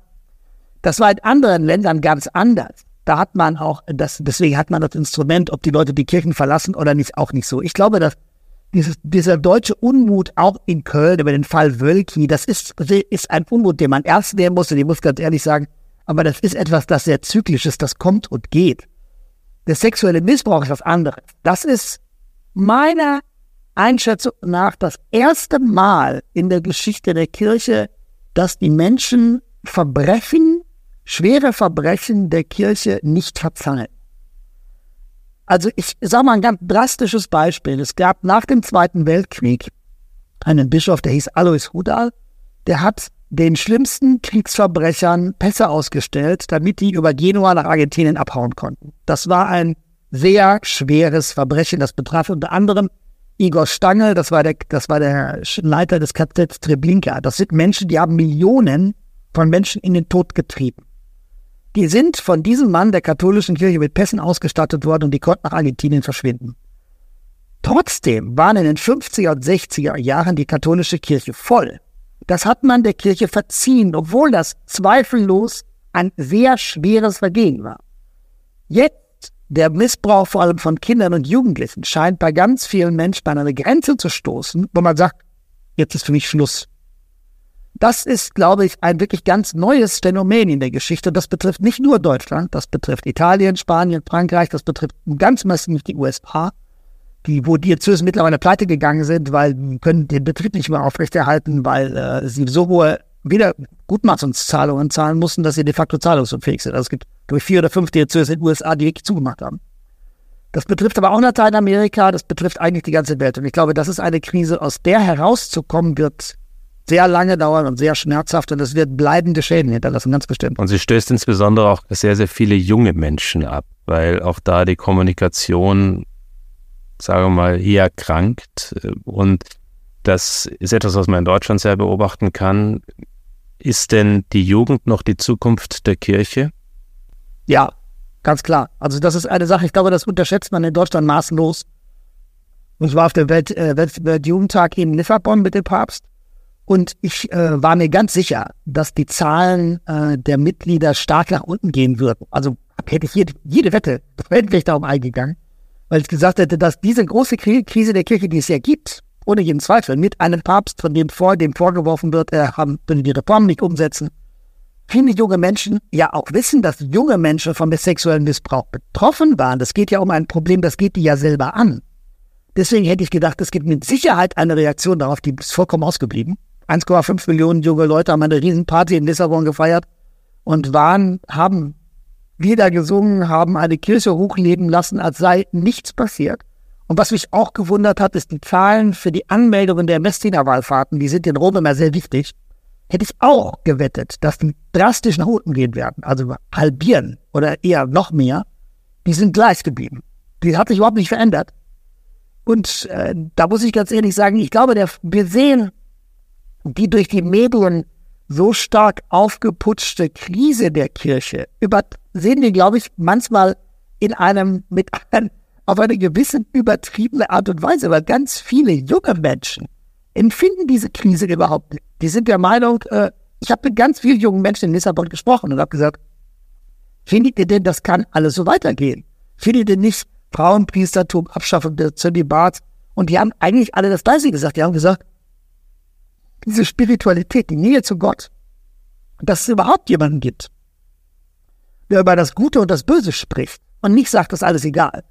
Das war in anderen Ländern ganz anders da hat man auch, das, deswegen hat man das Instrument, ob die Leute die Kirchen verlassen oder nicht, auch nicht so. Ich glaube, dass dieses, dieser deutsche Unmut auch in Köln über den Fall Wölki, das ist, ist ein Unmut, den man erst nehmen muss, und ich muss ganz ehrlich sagen, aber das ist etwas, das sehr zyklisch ist, das kommt und geht. Der sexuelle Missbrauch ist was anderes. Das ist meiner Einschätzung nach das erste Mal in der Geschichte der Kirche, dass die Menschen Verbrechen schwere Verbrechen der Kirche nicht verzeihen. Also ich sage mal ein ganz drastisches Beispiel. Es gab nach dem Zweiten Weltkrieg einen Bischof, der hieß Alois Hudal, der hat den schlimmsten Kriegsverbrechern Pässe ausgestellt, damit die über Genua nach Argentinien abhauen konnten. Das war ein sehr schweres Verbrechen. Das betraf unter anderem Igor Stangl, das war der, das war der Leiter des KZ Treblinka. Das sind Menschen, die haben Millionen von Menschen in den Tod getrieben. Die sind von diesem Mann der katholischen Kirche mit Pässen ausgestattet worden und die konnten nach Argentinien verschwinden. Trotzdem waren in den 50er und 60er Jahren die katholische Kirche voll. Das hat man der Kirche verziehen, obwohl das zweifellos ein sehr schweres Vergehen war. Jetzt, der Missbrauch vor allem von Kindern und Jugendlichen scheint bei ganz vielen Menschen an eine Grenze zu stoßen, wo man sagt, jetzt ist für mich Schluss. Das ist, glaube ich, ein wirklich ganz neues Phänomen in der Geschichte. Das betrifft nicht nur Deutschland, das betrifft Italien, Spanien, Frankreich, das betrifft ganz massiv die USA, die, wo die Diözesen mittlerweile pleite gegangen sind, weil sie können den Betrieb nicht mehr aufrechterhalten, weil äh, sie so hohe wieder Gutmachungszahlungen zahlen mussten, dass sie de facto zahlungsunfähig sind. Also es gibt durch vier oder fünf Diözesen in den USA, die wirklich zugemacht haben. Das betrifft aber auch Lateinamerika, das betrifft eigentlich die ganze Welt. Und ich glaube, das ist eine Krise, aus der herauszukommen wird sehr lange dauern und sehr schmerzhaft und es wird bleibende Schäden hinterlassen, ganz bestimmt. Und sie stößt insbesondere auch sehr, sehr viele junge Menschen ab, weil auch da die Kommunikation, sagen wir mal, eher krankt. Und das ist etwas, was man in Deutschland sehr beobachten kann. Ist denn die Jugend noch die Zukunft der Kirche? Ja, ganz klar. Also das ist eine Sache, ich glaube, das unterschätzt man in Deutschland maßlos. Und ich war auf dem Welt, äh, Welt, Weltjugendtag in Lissabon mit dem Papst und ich äh, war mir ganz sicher, dass die Zahlen äh, der Mitglieder stark nach unten gehen würden. Also hätte ich jede, jede Wette, *laughs* wäre ich darum eingegangen, weil ich gesagt hätte, dass diese große Krise der Kirche, die es ja gibt, ohne jeden Zweifel, mit einem Papst, von dem vor dem vorgeworfen wird, er haben, würde die Reformen nicht umsetzen, viele junge Menschen ja auch wissen, dass junge Menschen vom sexuellen Missbrauch betroffen waren. Das geht ja um ein Problem, das geht die ja selber an. Deswegen hätte ich gedacht, es gibt mit Sicherheit eine Reaktion darauf, die ist vollkommen ausgeblieben. 1,5 Millionen junge Leute haben eine Riesenparty in Lissabon gefeiert und waren, haben Lieder gesungen, haben eine Kirche hochleben lassen, als sei nichts passiert. Und was mich auch gewundert hat, ist die Zahlen für die Anmeldungen der Messdiener-Wallfahrten, die sind in Rom immer sehr wichtig. Hätte ich auch gewettet, dass die drastisch nach unten gehen werden, also halbieren oder eher noch mehr. Die sind gleich geblieben. Die hat sich überhaupt nicht verändert. Und äh, da muss ich ganz ehrlich sagen, ich glaube, der, wir sehen die durch die Medien so stark aufgeputschte Krise der Kirche übersehen wir, glaube ich, manchmal in einem, mit einem, auf eine gewisse übertriebene Art und Weise, weil ganz viele junge Menschen empfinden diese Krise überhaupt nicht. Die sind der Meinung, äh, ich habe mit ganz vielen jungen Menschen in Lissabon gesprochen und habe gesagt, findet ihr denn, das kann alles so weitergehen? Findet ihr nicht Frauenpriestertum, Abschaffung der Zölibat? Und die haben eigentlich alle das Gleiche gesagt. Die haben gesagt, diese Spiritualität, die Nähe zu Gott, dass es überhaupt jemanden gibt, der über das Gute und das Böse spricht und nicht sagt, das ist alles egal.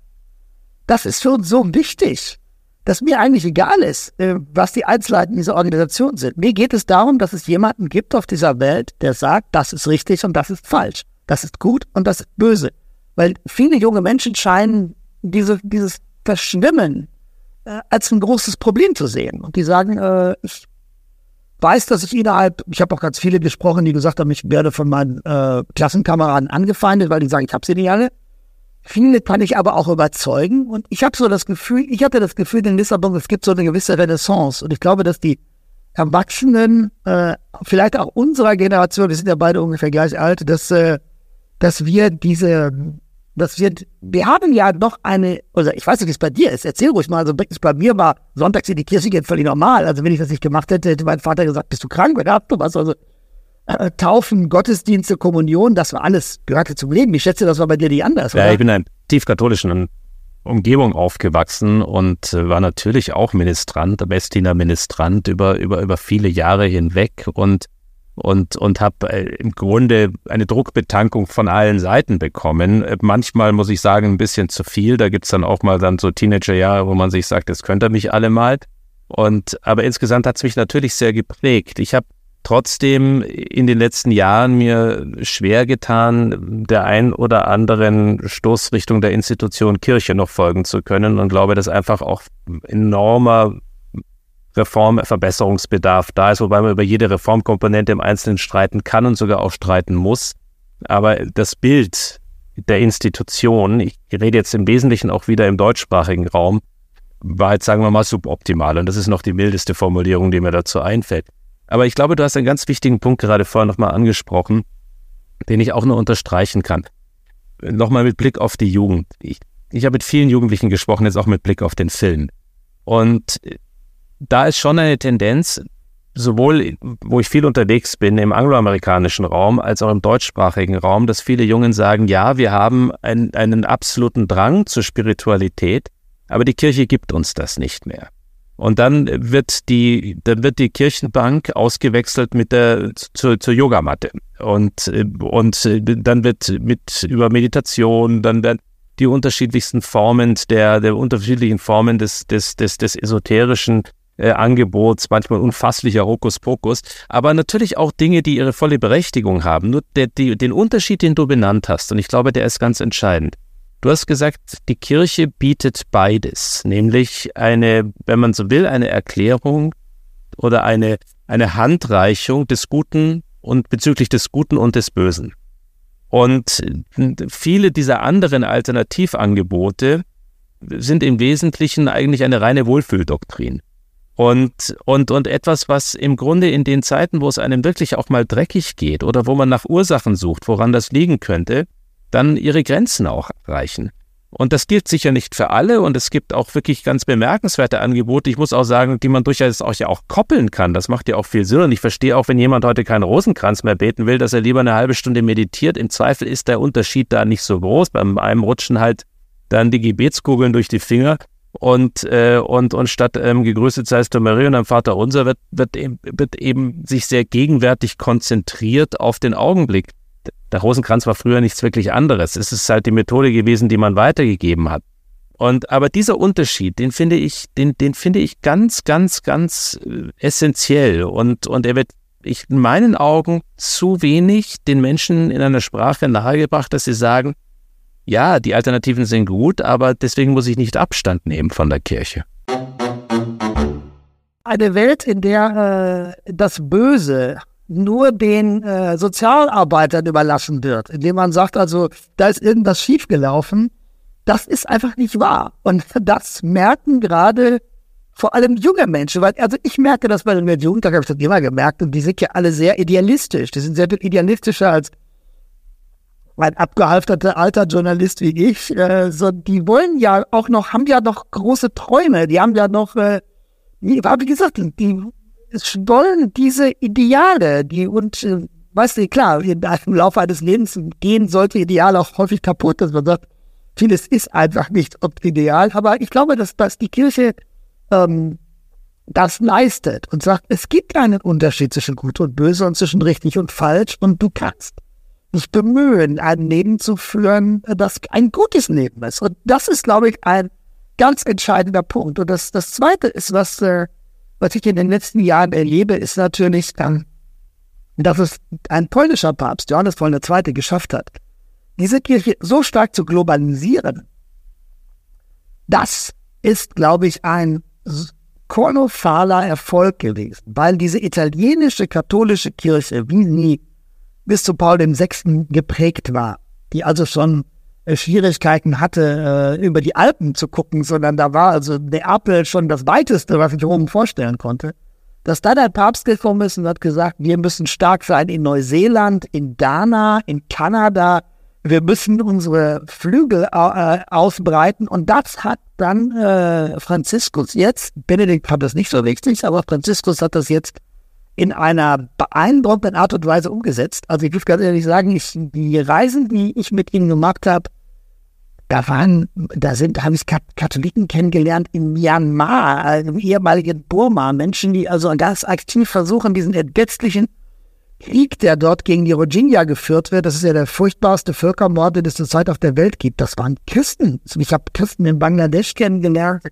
Das ist für uns so wichtig, dass mir eigentlich egal ist, äh, was die Einzelheiten dieser Organisation sind. Mir geht es darum, dass es jemanden gibt auf dieser Welt, der sagt, das ist richtig und das ist falsch. Das ist gut und das ist böse. Weil viele junge Menschen scheinen diese, dieses Verschwimmen äh, als ein großes Problem zu sehen. Und die sagen, äh, ich weiß, dass ich innerhalb, ich habe auch ganz viele gesprochen, die gesagt haben, ich werde von meinen äh, Klassenkameraden angefeindet, weil die sagen, ich habe sie nicht alle. Viele kann ich aber auch überzeugen. Und ich habe so das Gefühl, ich hatte das Gefühl in Lissabon, es gibt so eine gewisse Renaissance. Und ich glaube, dass die Erwachsenen, äh, vielleicht auch unserer Generation, wir sind ja beide ungefähr gleich alt, dass, äh, dass wir diese das wird, wir haben ja noch eine, oder ich weiß nicht, wie es bei dir ist, erzähl ruhig mal, also bei mir war sonntags in die Kirche gehen völlig normal. Also wenn ich das nicht gemacht hätte, hätte mein Vater gesagt, bist du krank oder hast du was? Also äh, Taufen, Gottesdienste, Kommunion, das war alles, gehörte zum Leben. Ich schätze, das war bei dir nicht anders, oder? Ja, ich bin in einer tief katholischen Umgebung aufgewachsen und äh, war natürlich auch Ministrant, Messdiener Ministrant über, über, über viele Jahre hinweg und und, und habe äh, im Grunde eine Druckbetankung von allen Seiten bekommen. Äh, manchmal muss ich sagen, ein bisschen zu viel. Da gibt's dann auch mal dann so Teenagerjahre, wo man sich sagt, das könnt ihr mich alle mal. Und aber insgesamt hat's mich natürlich sehr geprägt. Ich habe trotzdem in den letzten Jahren mir schwer getan, der ein oder anderen Stoßrichtung der Institution Kirche noch folgen zu können und glaube, dass einfach auch enormer Reformverbesserungsbedarf da ist, wobei man über jede Reformkomponente im Einzelnen streiten kann und sogar auch streiten muss. Aber das Bild der Institution, ich rede jetzt im Wesentlichen auch wieder im deutschsprachigen Raum, war jetzt, sagen wir mal, suboptimal. Und das ist noch die mildeste Formulierung, die mir dazu einfällt. Aber ich glaube, du hast einen ganz wichtigen Punkt gerade vorher nochmal angesprochen, den ich auch nur unterstreichen kann. Nochmal mit Blick auf die Jugend. Ich, ich habe mit vielen Jugendlichen gesprochen, jetzt auch mit Blick auf den Film. Und da ist schon eine Tendenz, sowohl wo ich viel unterwegs bin im angloamerikanischen Raum als auch im deutschsprachigen Raum, dass viele Jungen sagen, ja, wir haben ein, einen absoluten Drang zur Spiritualität, aber die Kirche gibt uns das nicht mehr. Und dann wird die, dann wird die Kirchenbank ausgewechselt mit der zur, zur Yogamatte und und dann wird mit über Meditation, dann werden die unterschiedlichsten Formen der der unterschiedlichen Formen des des des, des esoterischen äh, Angebots, manchmal unfasslicher Hokuspokus, aber natürlich auch Dinge, die ihre volle Berechtigung haben. Nur der, die, den Unterschied, den du benannt hast, und ich glaube, der ist ganz entscheidend. Du hast gesagt, die Kirche bietet beides, nämlich eine, wenn man so will, eine Erklärung oder eine, eine Handreichung des Guten und bezüglich des Guten und des Bösen. Und viele dieser anderen Alternativangebote sind im Wesentlichen eigentlich eine reine Wohlfühldoktrin. Und, und, und etwas, was im Grunde in den Zeiten, wo es einem wirklich auch mal dreckig geht oder wo man nach Ursachen sucht, woran das liegen könnte, dann ihre Grenzen auch erreichen. Und das gilt sicher nicht für alle und es gibt auch wirklich ganz bemerkenswerte Angebote. Ich muss auch sagen, die man durchaus auch ja auch koppeln kann. Das macht ja auch viel Sinn. Und ich verstehe auch, wenn jemand heute keinen Rosenkranz mehr beten will, dass er lieber eine halbe Stunde meditiert. Im Zweifel ist der Unterschied da nicht so groß. Beim einem rutschen halt dann die Gebetskugeln durch die Finger und, äh, und, und statt ähm, gegrüßet seist du Maria und am Vater unser wird, wird, eben, wird eben sich sehr gegenwärtig konzentriert auf den Augenblick der Rosenkranz war früher nichts wirklich anderes. Es ist halt die Methode gewesen, die man weitergegeben hat. Und aber dieser Unterschied, den finde ich, den, den finde ich ganz, ganz, ganz äh, essentiell. Und, und er wird ich, in meinen Augen zu wenig den Menschen in einer Sprache nahegebracht, dass sie sagen, ja, die Alternativen sind gut, aber deswegen muss ich nicht Abstand nehmen von der Kirche. Eine Welt, in der äh, das Böse nur den äh, Sozialarbeitern überlassen wird, indem man sagt, also da ist irgendwas schiefgelaufen, das ist einfach nicht wahr. Und *laughs* das merken gerade vor allem junge Menschen, weil also ich merke das bei den Jugendtag, habe ich das immer gemerkt, und die sind ja alle sehr idealistisch. Die sind sehr viel idealistischer als ein abgehalfterter alter Journalist wie ich. Äh, so, die wollen ja auch noch, haben ja noch große Träume, die haben ja noch, äh, wie, wie gesagt, die wollen diese Ideale, die und äh, weißt du, klar, im Laufe eines Lebens gehen solche Ideale auch häufig kaputt, dass man sagt, vieles ist einfach nicht ideal. Aber ich glaube, dass, dass die Kirche ähm, das leistet und sagt, es gibt einen Unterschied zwischen gut und böse und zwischen richtig und falsch und du kannst dich bemühen, ein Leben zu führen, das ein gutes Leben ist. Und das ist, glaube ich, ein ganz entscheidender Punkt. Und das, das Zweite ist, was äh, was ich in den letzten Jahren erlebe, ist natürlich, ähm, dass es ein polnischer Papst, Johannes Paul II., geschafft hat, diese Kirche so stark zu globalisieren. Das ist, glaube ich, ein kolossaler Erfolg gewesen, weil diese italienische katholische Kirche, wie sie bis zu Paul VI. geprägt war, die also schon äh, Schwierigkeiten hatte, äh, über die Alpen zu gucken, sondern da war also Neapel schon das weiteste, was ich oben vorstellen konnte. Dass da der Papst gekommen ist und hat gesagt, wir müssen stark sein in Neuseeland, in Ghana, in Kanada, wir müssen unsere Flügel äh, ausbreiten und das hat dann Franziskus jetzt, Benedikt fand das nicht so wichtig, aber Franziskus hat das jetzt in einer beeindruckenden Art und Weise umgesetzt. Also ich muss ganz ehrlich sagen, ich, die Reisen, die ich mit ihm gemacht habe, da waren, da sind, habe ich Katholiken kennengelernt in Myanmar, im ehemaligen Burma, Menschen, die also ganz aktiv versuchen, diesen entsetzlichen Krieg, der dort gegen die Rohingya geführt wird, das ist ja der furchtbarste Völkermord, den es zurzeit auf der Welt gibt. Das waren Christen. Ich habe Christen in Bangladesch kennengelernt,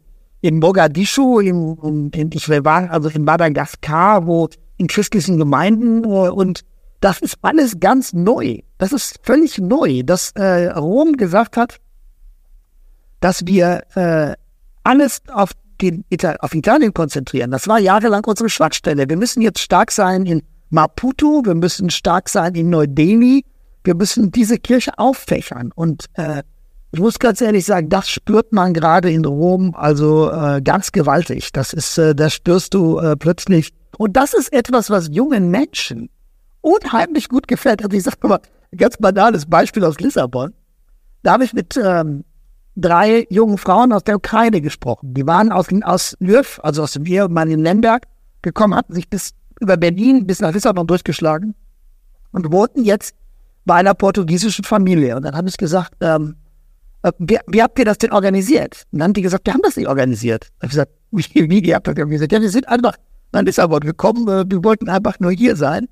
in Mogadischu, in, in, ich war also in Madagaskar, wo in christlichen Gemeinden äh, und das ist alles ganz neu. Das ist völlig neu, dass äh, Rom gesagt hat, dass wir äh, alles auf, den, auf Italien konzentrieren. Das war jahrelang unsere Schwachstelle. Wir müssen jetzt stark sein in Maputo, wir müssen stark sein in Neu-Delhi, wir müssen diese Kirche auffächern. Und äh, ich muss ganz ehrlich sagen, das spürt man gerade in Rom also äh, ganz gewaltig. Das ist, äh, das spürst du äh, plötzlich. Und das ist etwas, was jungen Menschen unheimlich gut gefällt. Also ich sage mal, ein ganz banales Beispiel aus Lissabon. Da habe ich mit ähm, drei jungen Frauen aus der Ukraine gesprochen. Die waren aus, aus Lviv, also aus dem ehemaligen Lemberg, gekommen, hatten sich bis über Berlin bis nach Lissabon durchgeschlagen und wohnten jetzt bei einer portugiesischen Familie. Und dann habe ich gesagt, ähm, äh, wie, wie habt ihr das denn organisiert? Und dann haben die gesagt, wir haben das nicht organisiert. Ich habe gesagt, *laughs* wie, wie ihr habt das organisiert? Ja, wir sind einfach nach Lissabon gekommen, äh, wir wollten einfach nur hier sein.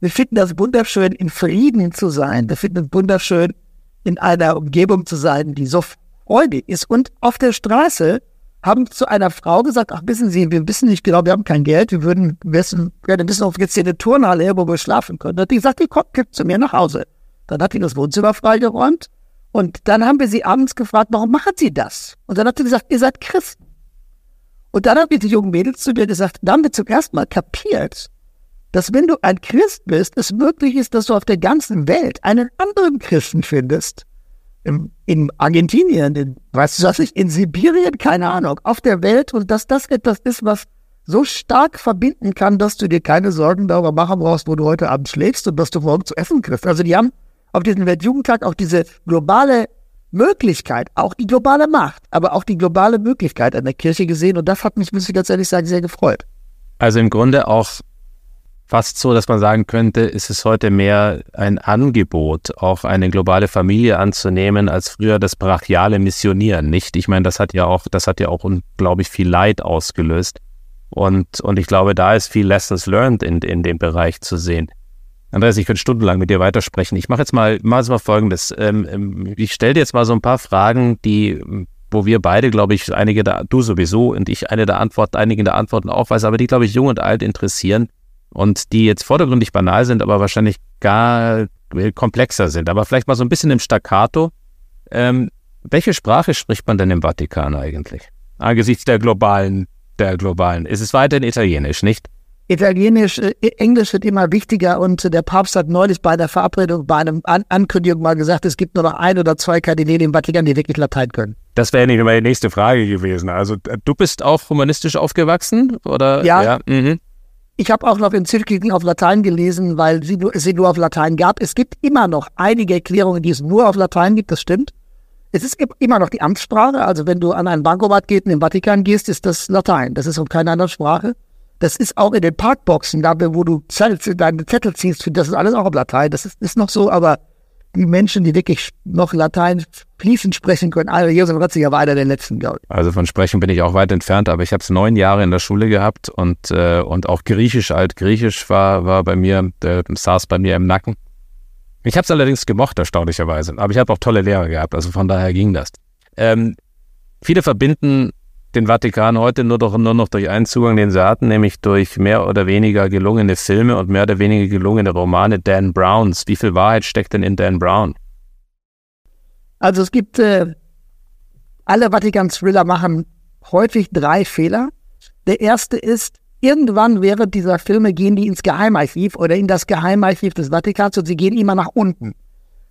Wir finden das wunderschön, in Frieden zu sein. Wir finden es wunderschön, in einer Umgebung zu sein, die so freudig ist. Und auf der Straße haben zu einer Frau gesagt, ach, wissen Sie, wir wissen nicht genau, wir haben kein Geld, wir würden wissen, gerne wissen, ob jetzt hier eine Turnhalle her, wo wir schlafen können. Dann hat die gesagt, die kommt, gibt zu mir nach Hause. Dann hat die das Wohnzimmer freigeräumt Und dann haben wir sie abends gefragt, warum machen sie das? Und dann hat sie gesagt, ihr seid Christen. Und dann haben wir die jungen Mädels zu mir gesagt, da haben wir zum Mal kapiert, dass wenn du ein Christ bist, es möglich ist, dass du auf der ganzen Welt einen anderen Christen findest. In, in Argentinien, in, weißt du was ich, in Sibirien, keine Ahnung, auf der Welt und dass das etwas ist, was so stark verbinden kann, dass du dir keine Sorgen darüber machen brauchst, wo du heute Abend schläfst und was du morgen zu essen kriegst. Also die haben auf diesem Weltjugendtag auch diese globale Möglichkeit, auch die globale Macht, aber auch die globale Möglichkeit an der Kirche gesehen und das hat mich, muss ich ganz ehrlich sagen, sehr gefreut. Also im Grunde auch fast so, dass man sagen könnte, ist es heute mehr ein Angebot, auch eine globale Familie anzunehmen, als früher das brachiale Missionieren, nicht? Ich meine, das hat ja auch, das hat ja auch unglaublich viel Leid ausgelöst. Und, und ich glaube, da ist viel Lessons learned in, in dem Bereich zu sehen. Andreas, ich könnte stundenlang mit dir weitersprechen. Ich mache jetzt mal, mach mal Folgendes. Ähm, ähm, ich stelle dir jetzt mal so ein paar Fragen, die, wo wir beide, glaube ich, einige da, du sowieso und ich eine der Antworten, einige der Antworten auch aber die, glaube ich, jung und alt interessieren und die jetzt vordergründig banal sind, aber wahrscheinlich gar komplexer sind. Aber vielleicht mal so ein bisschen im Staccato. Ähm, welche Sprache spricht man denn im Vatikan eigentlich? Angesichts der globalen, der globalen. Ist es weiterhin Italienisch, nicht? Italienisch, äh, Englisch wird immer wichtiger und der Papst hat neulich bei der Verabredung, bei einer An Ankündigung mal gesagt, es gibt nur noch ein oder zwei Kardinäle im Vatikan, die wirklich Latein können. Das wäre nicht meine nächste Frage gewesen. Also du bist auch humanistisch aufgewachsen, oder? Ja. ja. Mhm. Ich habe auch noch Enzykliken auf Latein gelesen, weil sie nur, sie nur auf Latein gab. Es gibt immer noch einige Erklärungen, die es nur auf Latein gibt, das stimmt. Es ist immer noch die Amtssprache. Also wenn du an einen Bankomat gehst und im Vatikan gehst, ist das Latein. Das ist auf keine andere Sprache. Das ist auch in den Parkboxen, da wo du deine Zettel ziehst, das ist alles auch auf Latein. Das ist, ist noch so, aber die Menschen, die wirklich noch Latein fließend sprechen können, also Josef Ratzinger war einer der letzten, glaube ich. Also von Sprechen bin ich auch weit entfernt, aber ich habe es neun Jahre in der Schule gehabt und, äh, und auch Griechisch, Altgriechisch war, war bei mir, äh, saß bei mir im Nacken. Ich habe es allerdings gemocht, erstaunlicherweise. Aber ich habe auch tolle Lehrer gehabt, also von daher ging das. Ähm, viele verbinden den Vatikan heute nur, doch, nur noch durch einen Zugang, den sie hatten, nämlich durch mehr oder weniger gelungene Filme und mehr oder weniger gelungene Romane Dan Browns. Wie viel Wahrheit steckt denn in Dan Brown? Also es gibt, äh, alle Vatikan-Thriller machen häufig drei Fehler. Der erste ist, irgendwann während dieser Filme gehen die ins Geheimarchiv oder in das Geheimarchiv des Vatikans und sie gehen immer nach unten.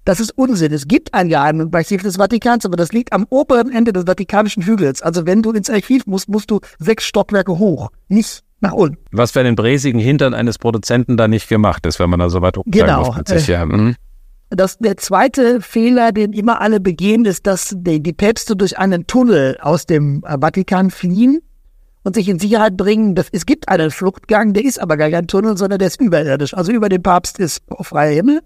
Das ist Unsinn. Es gibt ein Geheimarchiv des Vatikans, aber das liegt am oberen Ende des Vatikanischen Hügels. Also wenn du ins Archiv musst, musst du sechs Stockwerke hoch, nicht nach unten. Was für den bräsigen Hintern eines Produzenten da nicht gemacht ist, wenn man da so weit genau. muss sich. Ja. Mhm. Das, der zweite Fehler, den immer alle begehen, ist, dass die, die Päpste durch einen Tunnel aus dem äh, Vatikan fliehen und sich in Sicherheit bringen. Das, es gibt einen Fluchtgang, der ist aber gar kein Tunnel, sondern der ist überirdisch. Also über dem Papst ist freier Himmel.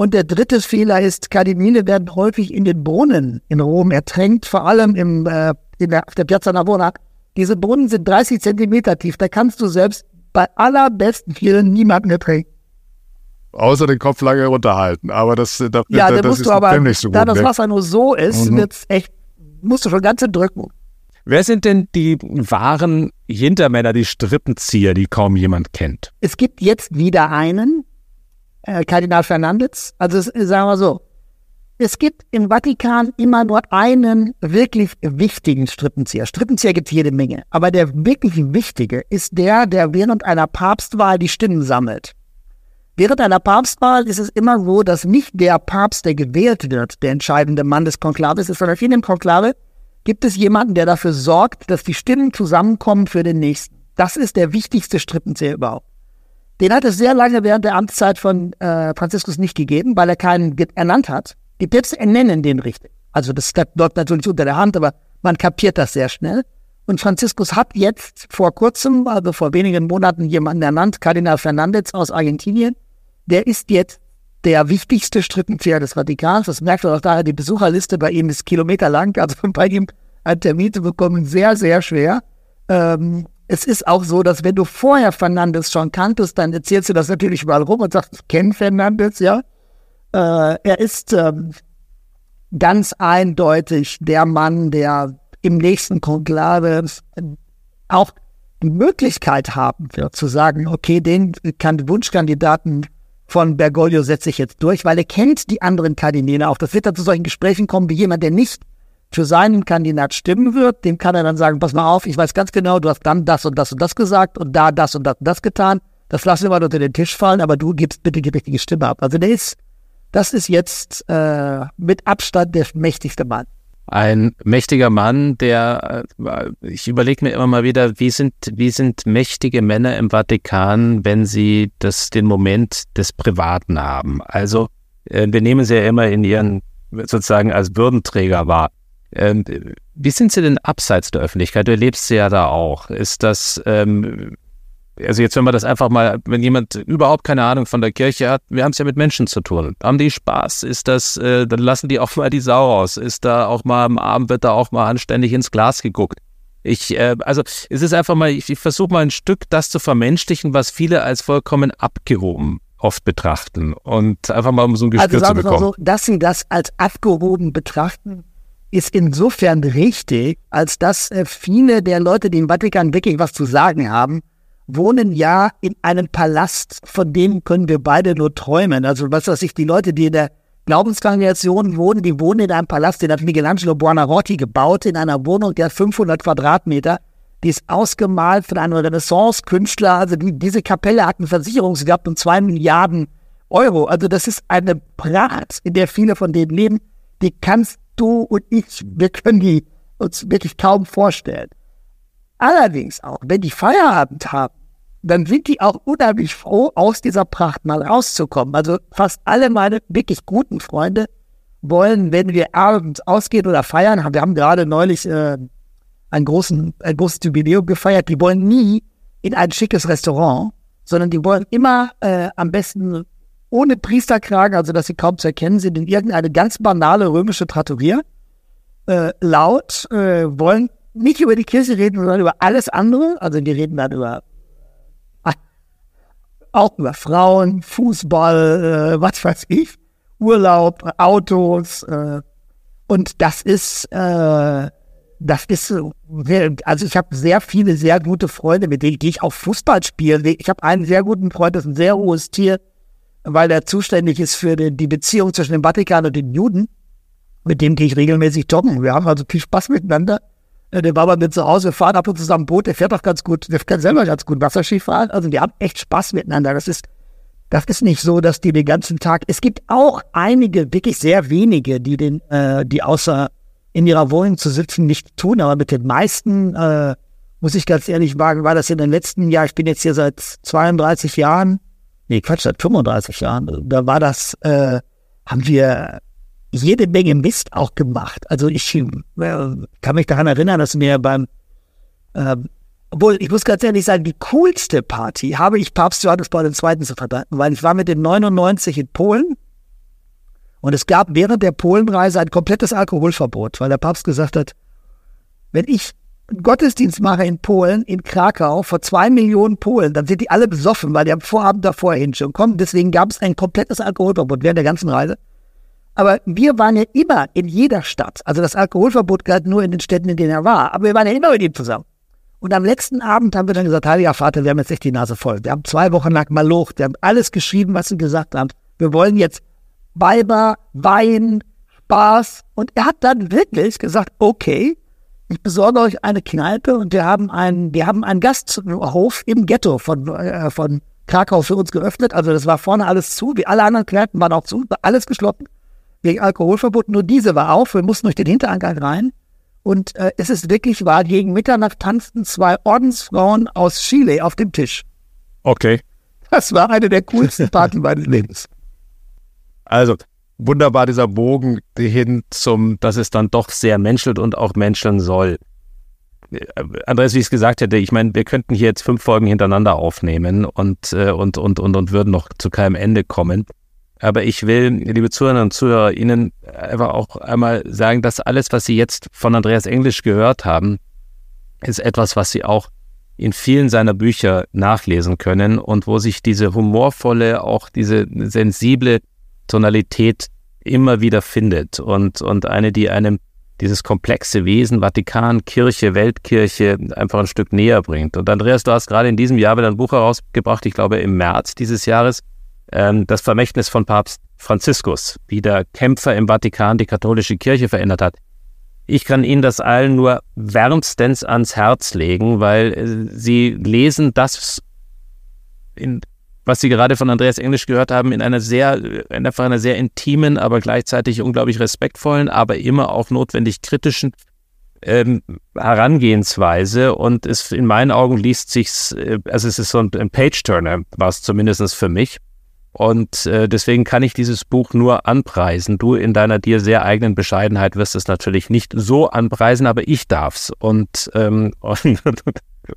Und der dritte Fehler ist, Kardinäle werden häufig in den Brunnen in Rom ertränkt, vor allem im, äh, in der, auf der Piazza Navona. Diese Brunnen sind 30 Zentimeter tief. Da kannst du selbst bei allerbesten Vielen niemanden ertränken. Außer den Kopf lange runterhalten. Aber das, das, ja, das, das ist du aber, so da das Wasser nur so ist, mhm. wird's echt, musst du schon ganz drücken. Wer sind denn die wahren Hintermänner, die Strippenzieher, die kaum jemand kennt? Es gibt jetzt wieder einen, äh, Kardinal Fernandez. Also es, sagen wir so, es gibt im Vatikan immer nur einen wirklich wichtigen Strippenzieher. Strippenzieher gibt es jede Menge. Aber der wirklich wichtige ist der, der während einer Papstwahl die Stimmen sammelt. Während einer Papstwahl ist es immer so, dass nicht der Papst, der gewählt wird, der entscheidende Mann des Konklaves ist, sondern in dem Konklave gibt es jemanden, der dafür sorgt, dass die Stimmen zusammenkommen für den nächsten. Das ist der wichtigste Strippenzieher überhaupt. Den hat es sehr lange während der Amtszeit von äh, Franziskus nicht gegeben, weil er keinen ernannt hat. Die Päpste ernennen den richtig. Also das läuft natürlich unter der Hand, aber man kapiert das sehr schnell. Und Franziskus hat jetzt vor kurzem, also vor wenigen Monaten, jemanden ernannt, Kardinal Fernandez aus Argentinien. Der ist jetzt der wichtigste Strippenzieher des Vatikans. Das merkt man auch daher, die Besucherliste bei ihm ist kilometerlang. Also *laughs* bei ihm einen Termin zu bekommen, sehr, sehr schwer. Ähm, es ist auch so, dass wenn du vorher Fernandes schon kanntest, dann erzählst du das natürlich überall rum und sagst, ich kenne Fernandes, ja. Äh, er ist ähm, ganz eindeutig der Mann, der im nächsten Konklave auch die Möglichkeit haben wird, zu sagen, okay, den kann Wunschkandidaten von Bergoglio setzt sich jetzt durch, weil er kennt die anderen Kardinäle auch. Das wird dann zu solchen Gesprächen kommen, wie jemand, der nicht für seinen Kandidat stimmen wird, dem kann er dann sagen, pass mal auf, ich weiß ganz genau, du hast dann das und das und das gesagt und da das und das und das getan. Das lassen wir mal unter den Tisch fallen, aber du gibst bitte die richtige Stimme ab. Also der ist, das ist jetzt äh, mit Abstand der mächtigste Mann. Ein mächtiger Mann, der, äh, ich überlege mir immer mal wieder, wie sind, wie sind mächtige Männer im Vatikan, wenn sie das, den Moment des Privaten haben? Also, äh, wir nehmen sie ja immer in ihren, sozusagen als Würdenträger wahr. Ähm, wie sind Sie denn abseits der Öffentlichkeit? Du erlebst sie ja da auch. Ist das, ähm, also jetzt wenn man das einfach mal, wenn jemand überhaupt keine Ahnung von der Kirche hat, wir haben es ja mit Menschen zu tun. Haben die Spaß? Ist das, äh, dann lassen die auch mal die Sau raus. Ist da auch mal am Abend wird da auch mal anständig ins Glas geguckt. Ich, äh, also es ist einfach mal, ich, ich versuche mal ein Stück das zu vermenschlichen, was viele als vollkommen abgehoben oft betrachten und einfach mal um so ein Gespür also zu bekommen. So, dass sie das als abgehoben betrachten, ist insofern richtig, als dass äh, viele der Leute, die im Vatikan wirklich was zu sagen haben, wohnen ja in einem Palast, von dem können wir beide nur träumen. Also was weiß ich, die Leute, die in der Glaubenskongregation wohnen, die wohnen in einem Palast, den hat Michelangelo Buonarroti gebaut, in einer Wohnung, der 500 Quadratmeter. Die ist ausgemalt von einem Renaissance-Künstler. Also die, diese Kapelle hat einen Versicherungswert um zwei Milliarden Euro. Also das ist eine Pracht, in der viele von denen leben. Die kannst du und ich, wir können die uns wirklich kaum vorstellen. Allerdings auch, wenn die Feierabend haben, dann sind die auch unheimlich froh, aus dieser Pracht mal rauszukommen. Also fast alle meine wirklich guten Freunde wollen, wenn wir abends ausgehen oder feiern, wir haben gerade neulich äh, einen großen, ein großes Jubiläum gefeiert, die wollen nie in ein schickes Restaurant, sondern die wollen immer äh, am besten ohne Priesterkragen, also dass sie kaum zu erkennen sind, in irgendeine ganz banale römische Trattoria, äh, laut, äh, wollen nicht über die Kirche reden, sondern über alles andere. Also die reden dann über auch über Frauen, Fußball, äh, was weiß ich, Urlaub, Autos. Äh, und das ist, äh, das ist, also ich habe sehr viele sehr gute Freunde, mit denen gehe ich auch Fußball spielen. Ich habe einen sehr guten Freund, das ist ein sehr hohes Tier, weil er zuständig ist für die, Beziehung zwischen dem Vatikan und den Juden. Mit dem gehe ich regelmäßig joggen. Wir haben also viel Spaß miteinander. Äh, der war bei mir zu Hause, wir fahren ab und zu zusammen Boot, der fährt auch ganz gut, der kann selber ganz gut Wasserski fahren. Also die haben echt Spaß miteinander. Das ist, das ist nicht so, dass die den ganzen Tag. Es gibt auch einige, wirklich sehr wenige, die den, äh, die außer in ihrer Wohnung zu sitzen nicht tun, aber mit den meisten, äh, muss ich ganz ehrlich sagen, war das in den letzten Jahren, ich bin jetzt hier seit 32 Jahren, nee, Quatsch, seit 35 Jahren, da war das, äh, haben wir jede Menge Mist auch gemacht. Also ich äh, kann mich daran erinnern, dass mir beim, äh, obwohl ich muss ganz ehrlich sagen, die coolste Party habe ich Papst Johannes Paul II. zu verdanken, weil ich war mit den 99 in Polen und es gab während der Polenreise ein komplettes Alkoholverbot, weil der Papst gesagt hat, wenn ich Gottesdienst mache in Polen, in Krakau, vor zwei Millionen Polen, dann sind die alle besoffen, weil die am Vorabend davor hin schon kommen. Deswegen gab es ein komplettes Alkoholverbot während der ganzen Reise. Aber wir waren ja immer in jeder Stadt. Also das Alkoholverbot galt nur in den Städten, in denen er war. Aber wir waren ja immer mit ihm zusammen. Und am letzten Abend haben wir dann gesagt, Heiliger Vater, wir haben jetzt echt die Nase voll. Wir haben zwei Wochen lang malocht. Wir haben alles geschrieben, was sie gesagt haben. Wir wollen jetzt Weiber, Wein, Spaß. Und er hat dann wirklich gesagt, okay, ich besorge euch eine Kneipe und wir haben einen, wir haben einen Gasthof im Ghetto von, äh, von Krakau für uns geöffnet. Also das war vorne alles zu, wie alle anderen Kneipen waren auch zu, war alles geschlossen wegen Alkoholverbot. Nur diese war auf. Wir mussten durch den Hintereingang rein. Und äh, es ist wirklich wahr, gegen Mitternacht tanzten zwei Ordensfrauen aus Chile auf dem Tisch. Okay. Das war eine der coolsten *laughs* Partys meines Lebens. Also, wunderbar dieser Bogen hin zum, dass es dann doch sehr menschelt und auch menscheln soll. Äh, Andreas, wie ich es gesagt hätte, ich meine, wir könnten hier jetzt fünf Folgen hintereinander aufnehmen und, äh, und, und, und, und würden noch zu keinem Ende kommen. Aber ich will, liebe Zuhörer und Zuhörer, Ihnen einfach auch einmal sagen, dass alles, was Sie jetzt von Andreas Englisch gehört haben, ist etwas, was Sie auch in vielen seiner Bücher nachlesen können und wo sich diese humorvolle, auch diese sensible Tonalität immer wieder findet und, und eine, die einem dieses komplexe Wesen, Vatikan, Kirche, Weltkirche einfach ein Stück näher bringt. Und Andreas, du hast gerade in diesem Jahr wieder ein Buch herausgebracht, ich glaube im März dieses Jahres, ähm, das Vermächtnis von Papst Franziskus, wie der Kämpfer im Vatikan die katholische Kirche verändert hat. Ich kann Ihnen das allen nur wärmstens ans Herz legen, weil äh, Sie lesen das, in, was Sie gerade von Andreas Englisch gehört haben, in einer sehr, in einfach einer sehr intimen, aber gleichzeitig unglaublich respektvollen, aber immer auch notwendig kritischen ähm, Herangehensweise und es in meinen Augen liest sich's, äh, also es ist so ein, ein Page-Turner, war es zumindest für mich. Und äh, deswegen kann ich dieses Buch nur anpreisen. Du in deiner dir sehr eigenen Bescheidenheit wirst es natürlich nicht so anpreisen, aber ich darf's. Und, ähm, *laughs* und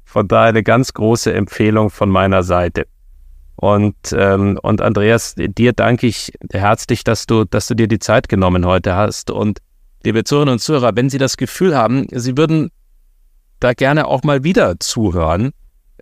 von daher eine ganz große Empfehlung von meiner Seite. Und, ähm, und Andreas, dir danke ich herzlich, dass du, dass du dir die Zeit genommen heute hast. Und liebe Zuhörerinnen und Zuhörer, wenn Sie das Gefühl haben, Sie würden da gerne auch mal wieder zuhören,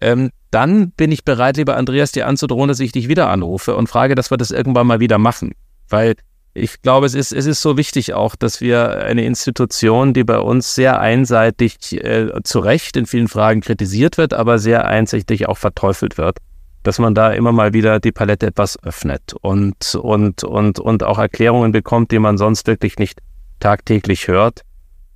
ähm, dann bin ich bereit, lieber Andreas, dir anzudrohen, dass ich dich wieder anrufe und frage, dass wir das irgendwann mal wieder machen. Weil ich glaube, es ist, es ist so wichtig auch, dass wir eine Institution, die bei uns sehr einseitig äh, zu Recht in vielen Fragen kritisiert wird, aber sehr einseitig auch verteufelt wird, dass man da immer mal wieder die Palette etwas öffnet und, und, und, und auch Erklärungen bekommt, die man sonst wirklich nicht tagtäglich hört.